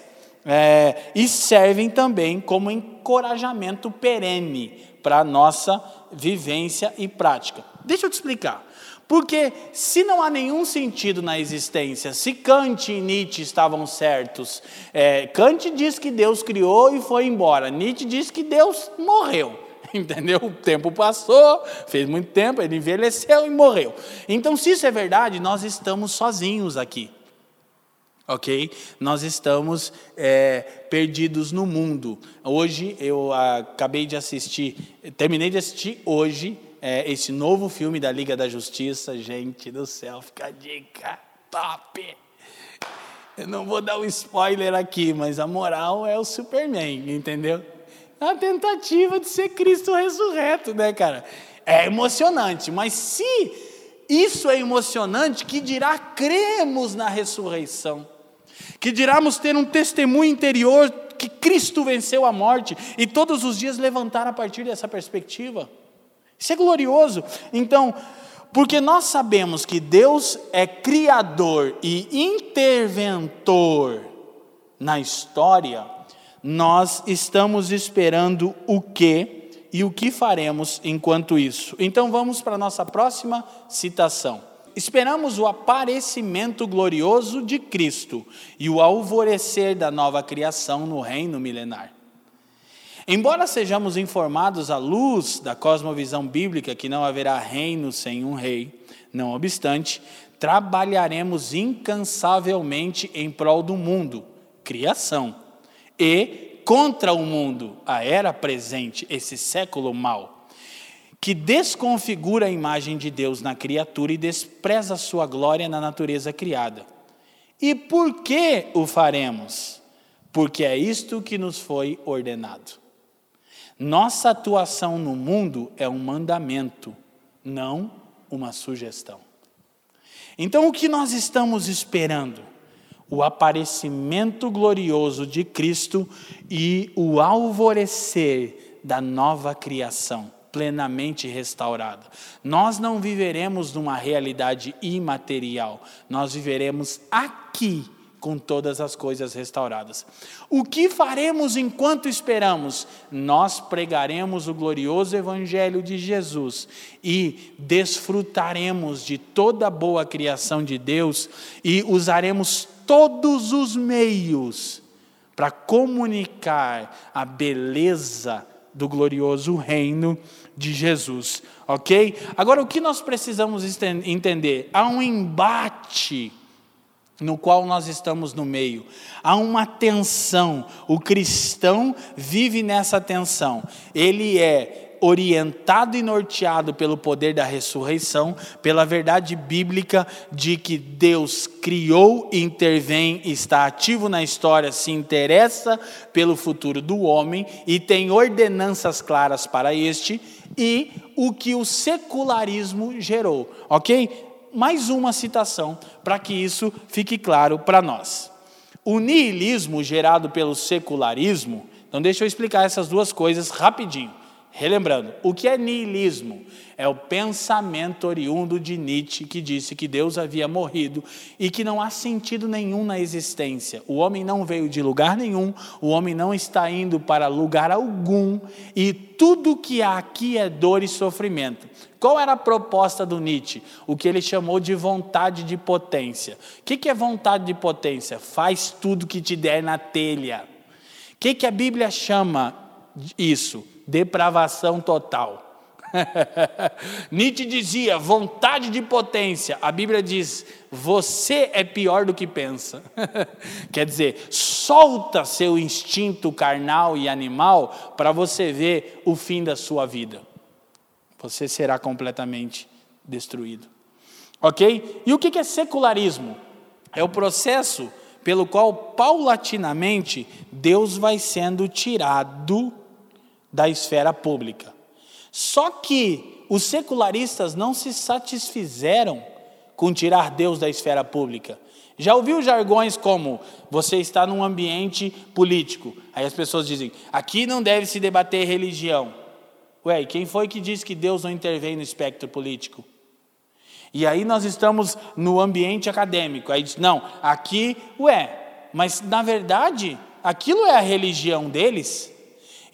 É, e servem também como encorajamento perene para a nossa vivência e prática. Deixa eu te explicar. Porque se não há nenhum sentido na existência, se Kant e Nietzsche estavam certos, é, Kant diz que Deus criou e foi embora, Nietzsche diz que Deus morreu. Entendeu? O tempo passou, fez muito tempo, ele envelheceu e morreu. Então, se isso é verdade, nós estamos sozinhos aqui. Ok? Nós estamos é, perdidos no mundo. Hoje eu acabei de assistir, terminei de assistir hoje é, esse novo filme da Liga da Justiça, gente do céu, fica a dica, top! Eu não vou dar um spoiler aqui, mas a moral é o Superman, entendeu? É a tentativa de ser Cristo ressurreto, né, cara? É emocionante, mas se isso é emocionante, que dirá cremos na ressurreição, que diramos ter um testemunho interior que Cristo venceu a morte e todos os dias levantar a partir dessa perspectiva. Isso é glorioso. Então, porque nós sabemos que Deus é criador e interventor na história, nós estamos esperando o que e o que faremos enquanto isso. Então vamos para a nossa próxima citação. Esperamos o aparecimento glorioso de Cristo e o alvorecer da nova criação no reino milenar. Embora sejamos informados à luz da cosmovisão bíblica que não haverá reino sem um rei, não obstante, trabalharemos incansavelmente em prol do mundo, criação, e contra o mundo, a era presente, esse século mau, que desconfigura a imagem de Deus na criatura e despreza a sua glória na natureza criada. E por que o faremos? Porque é isto que nos foi ordenado. Nossa atuação no mundo é um mandamento, não uma sugestão. Então, o que nós estamos esperando? O aparecimento glorioso de Cristo e o alvorecer da nova criação, plenamente restaurada. Nós não viveremos numa realidade imaterial, nós viveremos aqui com todas as coisas restauradas. O que faremos enquanto esperamos? Nós pregaremos o glorioso Evangelho de Jesus e desfrutaremos de toda a boa criação de Deus e usaremos todos os meios para comunicar a beleza do glorioso reino de Jesus, ok? Agora, o que nós precisamos entender? Há um embate no qual nós estamos no meio. Há uma tensão, o cristão vive nessa tensão. Ele é orientado e norteado pelo poder da ressurreição, pela verdade bíblica de que Deus criou, intervém, está ativo na história, se interessa pelo futuro do homem e tem ordenanças claras para este, e o que o secularismo gerou, ok? mais uma citação para que isso fique claro para nós. O niilismo gerado pelo secularismo, então deixa eu explicar essas duas coisas rapidinho. Relembrando, o que é niilismo? É o pensamento oriundo de Nietzsche que disse que Deus havia morrido e que não há sentido nenhum na existência. O homem não veio de lugar nenhum, o homem não está indo para lugar algum e tudo que há aqui é dor e sofrimento. Qual era a proposta do Nietzsche? O que ele chamou de vontade de potência. O que é vontade de potência? Faz tudo que te der na telha. O que a Bíblia chama isso? Depravação total. Nietzsche dizia vontade de potência. A Bíblia diz você é pior do que pensa. Quer dizer, solta seu instinto carnal e animal para você ver o fim da sua vida. Você será completamente destruído. Ok? E o que é secularismo? É o processo pelo qual paulatinamente Deus vai sendo tirado da esfera pública. Só que os secularistas não se satisfizeram com tirar Deus da esfera pública. Já ouviu jargões como você está num ambiente político? Aí as pessoas dizem: aqui não deve se debater religião. Ué, quem foi que disse que Deus não intervém no espectro político? E aí nós estamos no ambiente acadêmico. Aí diz: não, aqui, ué, mas na verdade, aquilo é a religião deles.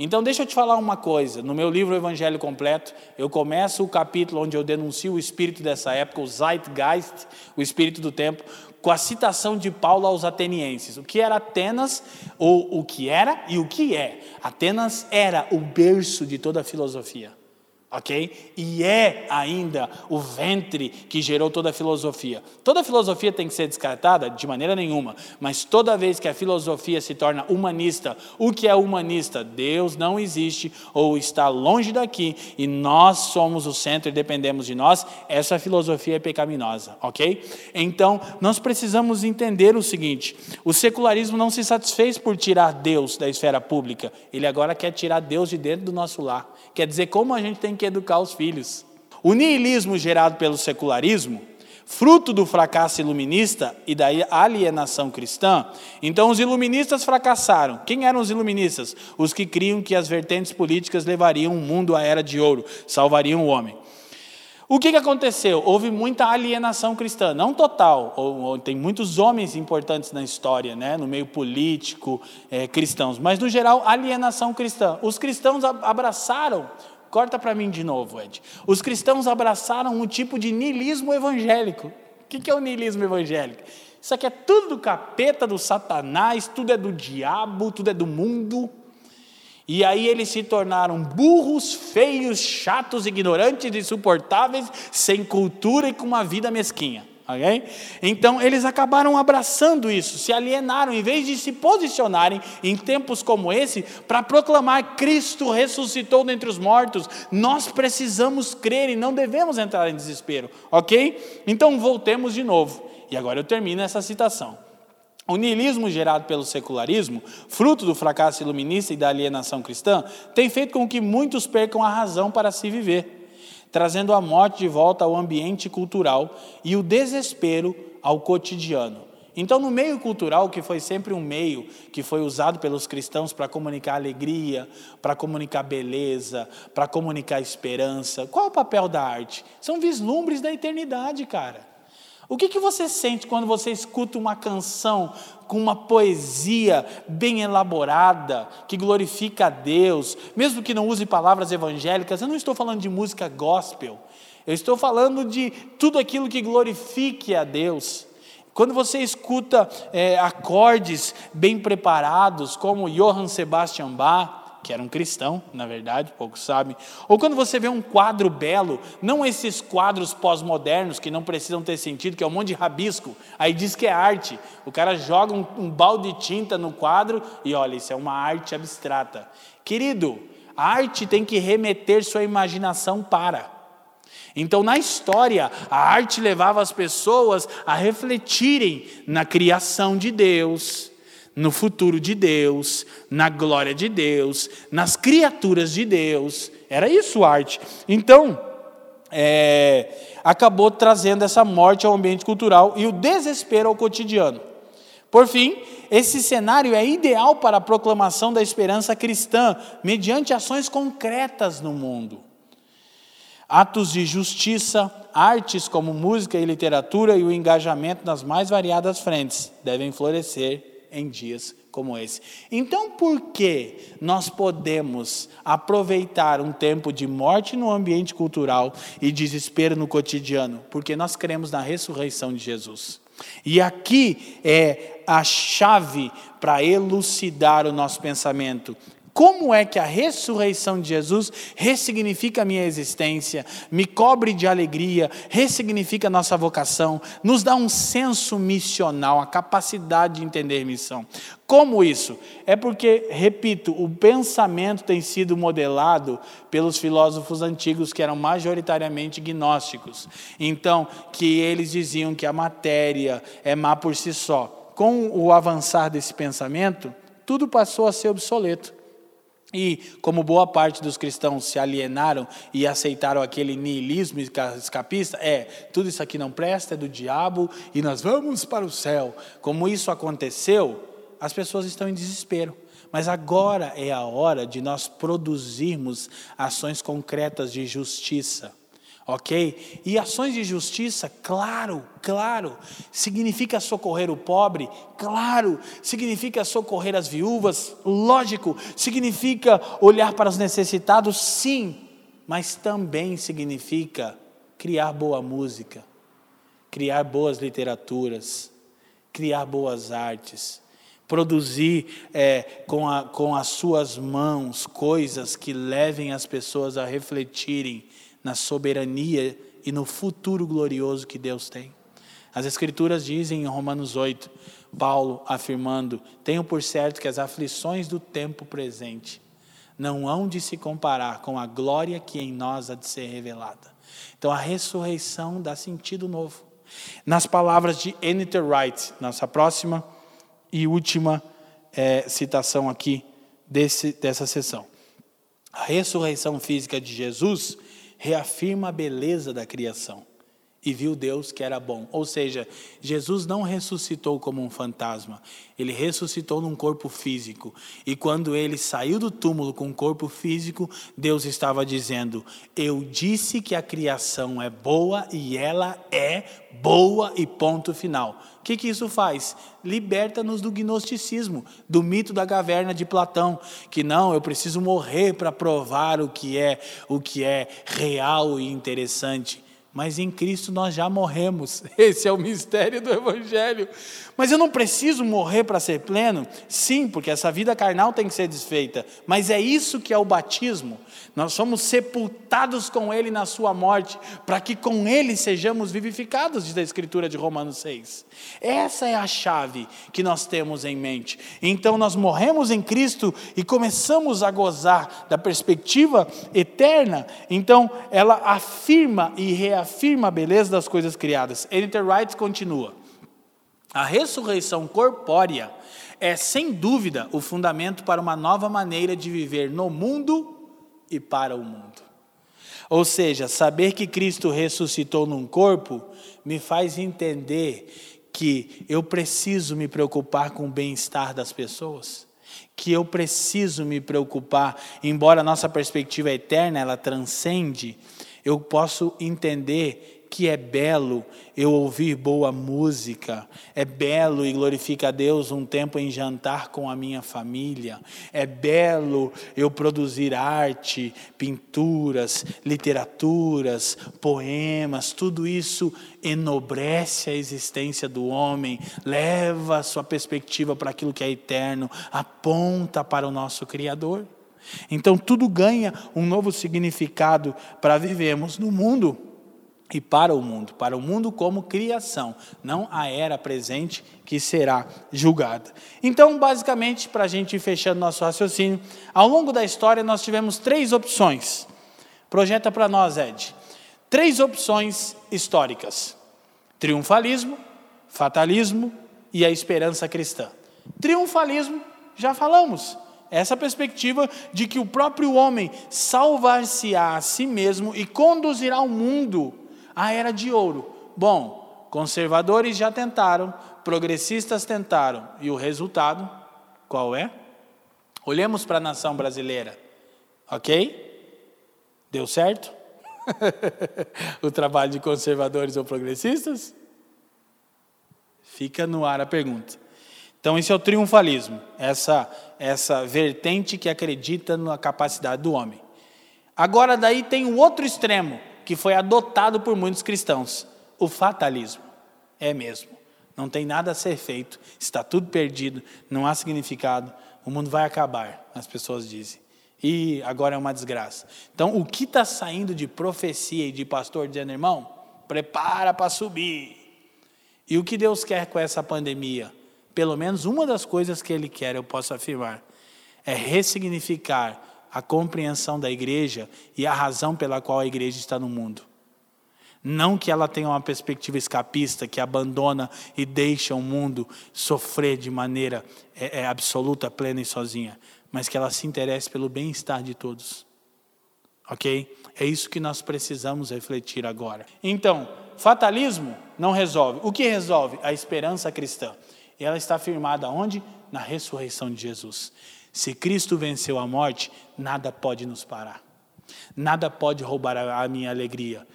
Então, deixa eu te falar uma coisa. No meu livro Evangelho Completo, eu começo o capítulo onde eu denuncio o espírito dessa época, o Zeitgeist, o espírito do tempo, com a citação de Paulo aos atenienses. O que era Atenas, ou o que era e o que é. Atenas era o berço de toda a filosofia ok? E é ainda o ventre que gerou toda a filosofia. Toda filosofia tem que ser descartada? De maneira nenhuma. Mas toda vez que a filosofia se torna humanista, o que é humanista? Deus não existe ou está longe daqui e nós somos o centro e dependemos de nós. Essa filosofia é pecaminosa, ok? Então, nós precisamos entender o seguinte: o secularismo não se satisfez por tirar Deus da esfera pública, ele agora quer tirar Deus de dentro do nosso lar. Quer dizer, como a gente tem que educar os filhos. O niilismo gerado pelo secularismo, fruto do fracasso iluminista e da alienação cristã, então os iluministas fracassaram. Quem eram os iluministas? Os que criam que as vertentes políticas levariam o mundo à era de ouro, salvariam o homem. O que, que aconteceu? Houve muita alienação cristã, não total, tem muitos homens importantes na história, né, no meio político, é, cristãos, mas no geral, alienação cristã. Os cristãos abraçaram, corta para mim de novo, Ed. Os cristãos abraçaram um tipo de niilismo evangélico. O que, é o niilismo evangélico? Isso aqui é tudo do capeta, do satanás, tudo é do diabo, tudo é do mundo. E aí eles se tornaram burros, feios, chatos, ignorantes, insuportáveis, sem cultura e com uma vida mesquinha. Okay? Então eles acabaram abraçando isso, se alienaram, em vez de se posicionarem em tempos como esse para proclamar Cristo ressuscitou dentre os mortos, nós precisamos crer e não devemos entrar em desespero, ok? Então voltemos de novo, e agora eu termino essa citação. O niilismo gerado pelo secularismo, fruto do fracasso iluminista e da alienação cristã, tem feito com que muitos percam a razão para se viver, trazendo a morte de volta ao ambiente cultural e o desespero ao cotidiano. Então, no meio cultural, que foi sempre um meio que foi usado pelos cristãos para comunicar alegria, para comunicar beleza, para comunicar esperança, qual é o papel da arte? São vislumbres da eternidade, cara. O que, que você sente quando você escuta uma canção com uma poesia bem elaborada, que glorifica a Deus, mesmo que não use palavras evangélicas? Eu não estou falando de música gospel, eu estou falando de tudo aquilo que glorifique a Deus. Quando você escuta é, acordes bem preparados, como Johann Sebastian Bach, que era um cristão, na verdade, poucos sabem. Ou quando você vê um quadro belo, não esses quadros pós-modernos que não precisam ter sentido, que é um monte de rabisco, aí diz que é arte. O cara joga um, um balde de tinta no quadro e olha, isso é uma arte abstrata. Querido, a arte tem que remeter sua imaginação para. Então, na história, a arte levava as pessoas a refletirem na criação de Deus, no futuro de Deus, na glória de Deus, nas criaturas de Deus. Era isso arte. Então, é, acabou trazendo essa morte ao ambiente cultural e o desespero ao cotidiano. Por fim, esse cenário é ideal para a proclamação da esperança cristã, mediante ações concretas no mundo. Atos de justiça, artes como música e literatura e o engajamento nas mais variadas frentes devem florescer em dias como esse. Então, por que nós podemos aproveitar um tempo de morte no ambiente cultural e desespero no cotidiano? Porque nós cremos na ressurreição de Jesus. E aqui é a chave para elucidar o nosso pensamento. Como é que a ressurreição de Jesus ressignifica a minha existência, me cobre de alegria, ressignifica a nossa vocação, nos dá um senso missional, a capacidade de entender missão. Como isso? É porque, repito, o pensamento tem sido modelado pelos filósofos antigos que eram majoritariamente gnósticos. Então, que eles diziam que a matéria é má por si só. Com o avançar desse pensamento, tudo passou a ser obsoleto. E, como boa parte dos cristãos se alienaram e aceitaram aquele niilismo escapista, é, tudo isso aqui não presta, é do diabo e nós vamos para o céu. Como isso aconteceu, as pessoas estão em desespero. Mas agora é a hora de nós produzirmos ações concretas de justiça ok? E ações de justiça, claro, claro, significa socorrer o pobre, claro, significa socorrer as viúvas, lógico, significa olhar para os necessitados, sim, mas também significa criar boa música, criar boas literaturas, criar boas artes, produzir é, com, a, com as suas mãos coisas que levem as pessoas a refletirem na soberania e no futuro glorioso que Deus tem. As Escrituras dizem em Romanos 8, Paulo afirmando: Tenho por certo que as aflições do tempo presente não hão de se comparar com a glória que em nós há de ser revelada. Então a ressurreição dá sentido novo. Nas palavras de Anita Wright, nossa próxima e última é, citação aqui desse, dessa sessão. A ressurreição física de Jesus reafirma a beleza da criação. E viu Deus que era bom. Ou seja, Jesus não ressuscitou como um fantasma, ele ressuscitou num corpo físico. E quando ele saiu do túmulo com um corpo físico, Deus estava dizendo: Eu disse que a criação é boa e ela é boa, e ponto final. O que, que isso faz? Liberta-nos do gnosticismo, do mito da caverna de Platão, que não, eu preciso morrer para provar o que é, o que é real e interessante mas em Cristo nós já morremos. Esse é o mistério do Evangelho. Mas eu não preciso morrer para ser pleno? Sim, porque essa vida carnal tem que ser desfeita. Mas é isso que é o batismo. Nós somos sepultados com Ele na Sua morte, para que com Ele sejamos vivificados, diz a Escritura de Romanos 6. Essa é a chave que nós temos em mente. Então nós morremos em Cristo e começamos a gozar da perspectiva eterna. Então ela afirma e reafirma a beleza das coisas criadas. Editor Wright continua. A ressurreição corpórea é, sem dúvida, o fundamento para uma nova maneira de viver no mundo e para o mundo. Ou seja, saber que Cristo ressuscitou num corpo me faz entender que eu preciso me preocupar com o bem-estar das pessoas, que eu preciso me preocupar, embora a nossa perspectiva eterna ela transcende, eu posso entender que é belo eu ouvir boa música, é belo e glorifica a Deus um tempo em jantar com a minha família, é belo eu produzir arte, pinturas, literaturas, poemas, tudo isso enobrece a existência do homem, leva a sua perspectiva para aquilo que é eterno, aponta para o nosso Criador. Então tudo ganha um novo significado para vivermos no mundo e para o mundo, para o mundo como criação, não a era presente que será julgada. Então, basicamente, para a gente ir fechando nosso raciocínio, ao longo da história nós tivemos três opções. Projeta para nós, Ed. Três opções históricas: triunfalismo, fatalismo e a esperança cristã. Triunfalismo, já falamos, essa perspectiva de que o próprio homem salvar-se-á a si mesmo e conduzirá o mundo a era de ouro. Bom, conservadores já tentaram, progressistas tentaram, e o resultado qual é? Olhemos para a nação brasileira, ok? Deu certo? o trabalho de conservadores ou progressistas? Fica no ar a pergunta. Então, esse é o triunfalismo, essa, essa vertente que acredita na capacidade do homem. Agora, daí tem o outro extremo, que foi adotado por muitos cristãos: o fatalismo. É mesmo. Não tem nada a ser feito, está tudo perdido, não há significado, o mundo vai acabar, as pessoas dizem. E agora é uma desgraça. Então, o que está saindo de profecia e de pastor dizendo, irmão, prepara para subir. E o que Deus quer com essa pandemia? Pelo menos uma das coisas que Ele quer, eu posso afirmar, é ressignificar a compreensão da igreja e a razão pela qual a igreja está no mundo. Não que ela tenha uma perspectiva escapista que abandona e deixa o mundo sofrer de maneira é, é, absoluta, plena e sozinha, mas que ela se interesse pelo bem-estar de todos. Ok? É isso que nós precisamos refletir agora. Então, fatalismo não resolve. O que resolve? A esperança cristã. E ela está firmada onde? Na ressurreição de Jesus. Se Cristo venceu a morte, nada pode nos parar. Nada pode roubar a minha alegria.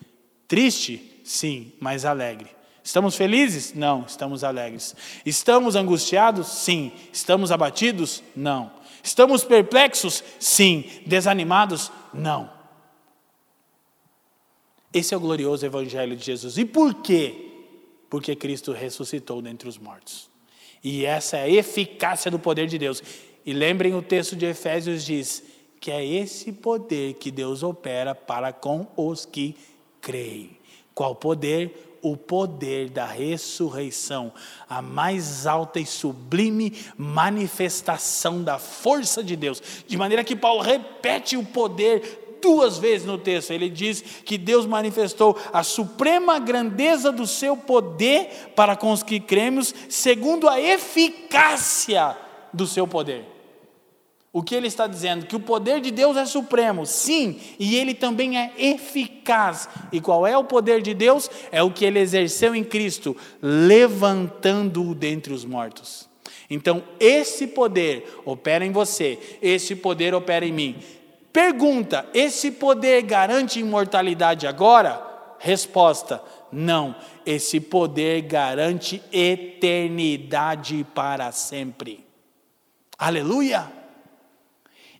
Triste? Sim, mas alegre. Estamos felizes? Não, estamos alegres. Estamos angustiados? Sim. Estamos abatidos? Não. Estamos perplexos? Sim. Desanimados? Não. Esse é o glorioso Evangelho de Jesus. E por quê? Porque Cristo ressuscitou dentre os mortos. E essa é a eficácia do poder de Deus. E lembrem o texto de Efésios diz que é esse poder que Deus opera para com os que creem. Qual poder? O poder da ressurreição, a mais alta e sublime manifestação da força de Deus. De maneira que Paulo repete o poder duas vezes no texto. Ele diz que Deus manifestou a suprema grandeza do seu poder para com os que cremos, segundo a eficácia do seu poder. O que ele está dizendo? Que o poder de Deus é supremo, sim, e ele também é eficaz. E qual é o poder de Deus? É o que ele exerceu em Cristo, levantando-o dentre os mortos. Então, esse poder opera em você, esse poder opera em mim. Pergunta: esse poder garante imortalidade agora? Resposta: não. Esse poder garante eternidade para sempre. Aleluia!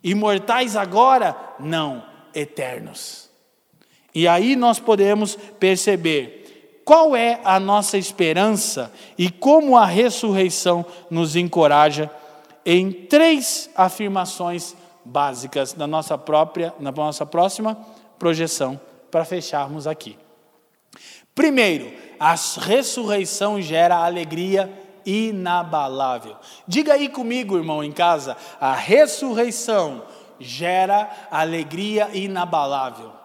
Imortais agora? Não, eternos. E aí nós podemos perceber qual é a nossa esperança e como a ressurreição nos encoraja em três afirmações básicas na nossa própria, na nossa próxima projeção para fecharmos aqui. Primeiro, a ressurreição gera alegria inabalável. Diga aí comigo, irmão, em casa: a ressurreição gera alegria inabalável.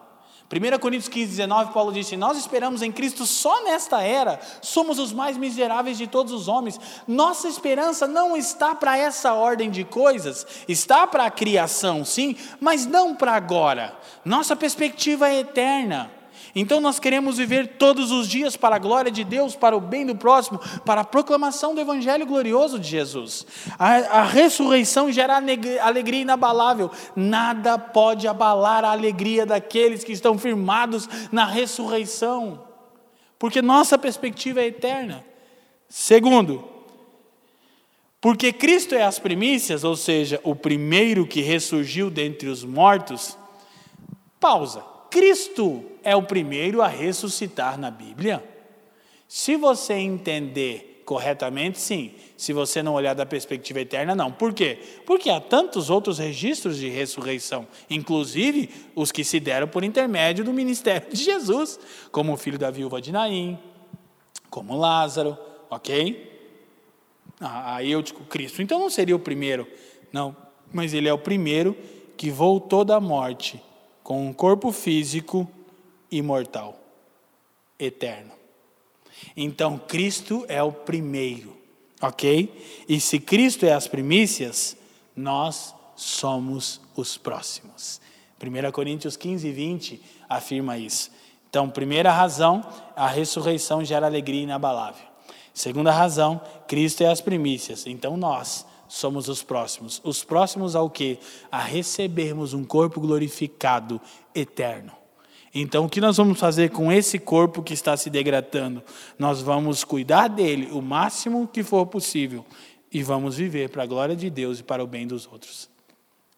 1 Coríntios 15, 19, Paulo disse: Nós esperamos em Cristo só nesta era, somos os mais miseráveis de todos os homens. Nossa esperança não está para essa ordem de coisas, está para a criação, sim, mas não para agora. Nossa perspectiva é eterna. Então nós queremos viver todos os dias para a glória de Deus, para o bem do próximo, para a proclamação do Evangelho glorioso de Jesus. A, a ressurreição gera alegria inabalável. Nada pode abalar a alegria daqueles que estão firmados na ressurreição, porque nossa perspectiva é eterna. Segundo, porque Cristo é as primícias, ou seja, o primeiro que ressurgiu dentre os mortos. Pausa. Cristo é o primeiro a ressuscitar na Bíblia? Se você entender corretamente, sim. Se você não olhar da perspectiva eterna, não. Por quê? Porque há tantos outros registros de ressurreição, inclusive os que se deram por intermédio do ministério de Jesus, como o filho da viúva de Naim, como Lázaro, ok? Ah, aí eu digo Cristo. Então não seria o primeiro, não. Mas ele é o primeiro que voltou da morte com um corpo físico imortal, eterno. Então Cristo é o primeiro, ok? E se Cristo é as primícias, nós somos os próximos. 1 Coríntios 15, 20 afirma isso. Então, primeira razão, a ressurreição gera alegria inabalável. Segunda razão, Cristo é as primícias. Então, nós somos os próximos. Os próximos ao que? A recebermos um corpo glorificado eterno. Então, o que nós vamos fazer com esse corpo que está se degradando? Nós vamos cuidar dele o máximo que for possível e vamos viver para a glória de Deus e para o bem dos outros.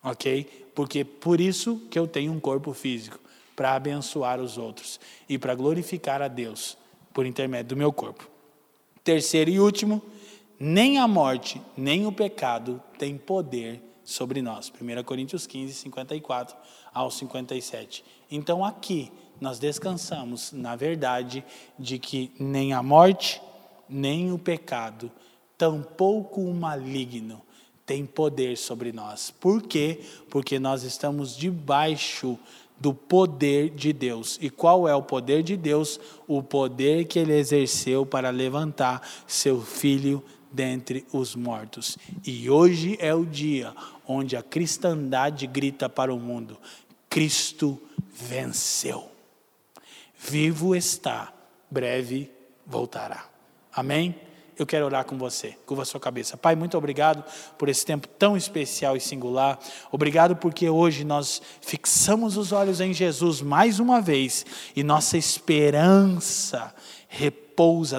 Ok? Porque por isso que eu tenho um corpo físico para abençoar os outros e para glorificar a Deus por intermédio do meu corpo. Terceiro e último, nem a morte, nem o pecado têm poder sobre nós. 1 Coríntios 15, 54 ao 57. Então aqui nós descansamos na verdade de que nem a morte, nem o pecado, tampouco o maligno tem poder sobre nós. Por quê? Porque nós estamos debaixo do poder de Deus. E qual é o poder de Deus? O poder que ele exerceu para levantar seu filho dentre os mortos. E hoje é o dia onde a cristandade grita para o mundo: Cristo venceu. Vivo está, breve voltará. Amém? eu quero orar com você. Curva a sua cabeça. Pai, muito obrigado por esse tempo tão especial e singular. Obrigado porque hoje nós fixamos os olhos em Jesus mais uma vez e nossa esperança repousa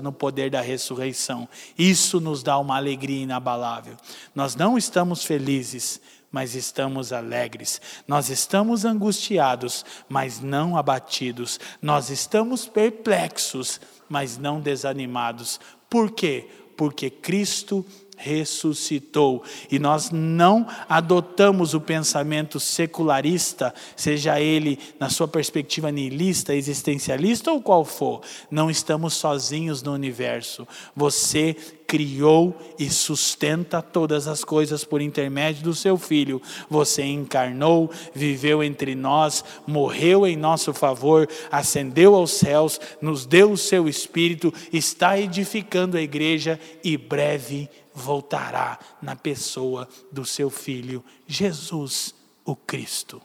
no poder da ressurreição. Isso nos dá uma alegria inabalável. Nós não estamos felizes, mas estamos alegres. Nós estamos angustiados, mas não abatidos. Nós estamos perplexos, mas não desanimados, por quê? Porque Cristo ressuscitou. E nós não adotamos o pensamento secularista, seja ele na sua perspectiva nihilista, existencialista ou qual for. Não estamos sozinhos no universo. Você criou e sustenta todas as coisas por intermédio do seu filho. Você encarnou, viveu entre nós, morreu em nosso favor, ascendeu aos céus, nos deu o seu espírito, está edificando a igreja e breve voltará na pessoa do seu filho Jesus, o Cristo.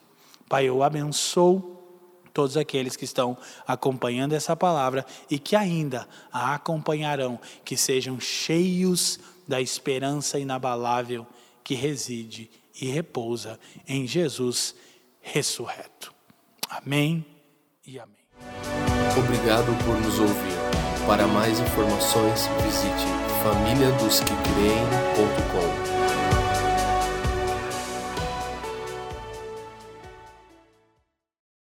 Pai, eu abençoo todos aqueles que estão acompanhando essa palavra e que ainda a acompanharão, que sejam cheios da esperança inabalável que reside e repousa em Jesus ressurreto. Amém e amém. Obrigado por nos ouvir. Para mais informações, visite famíliadosquecreem.com.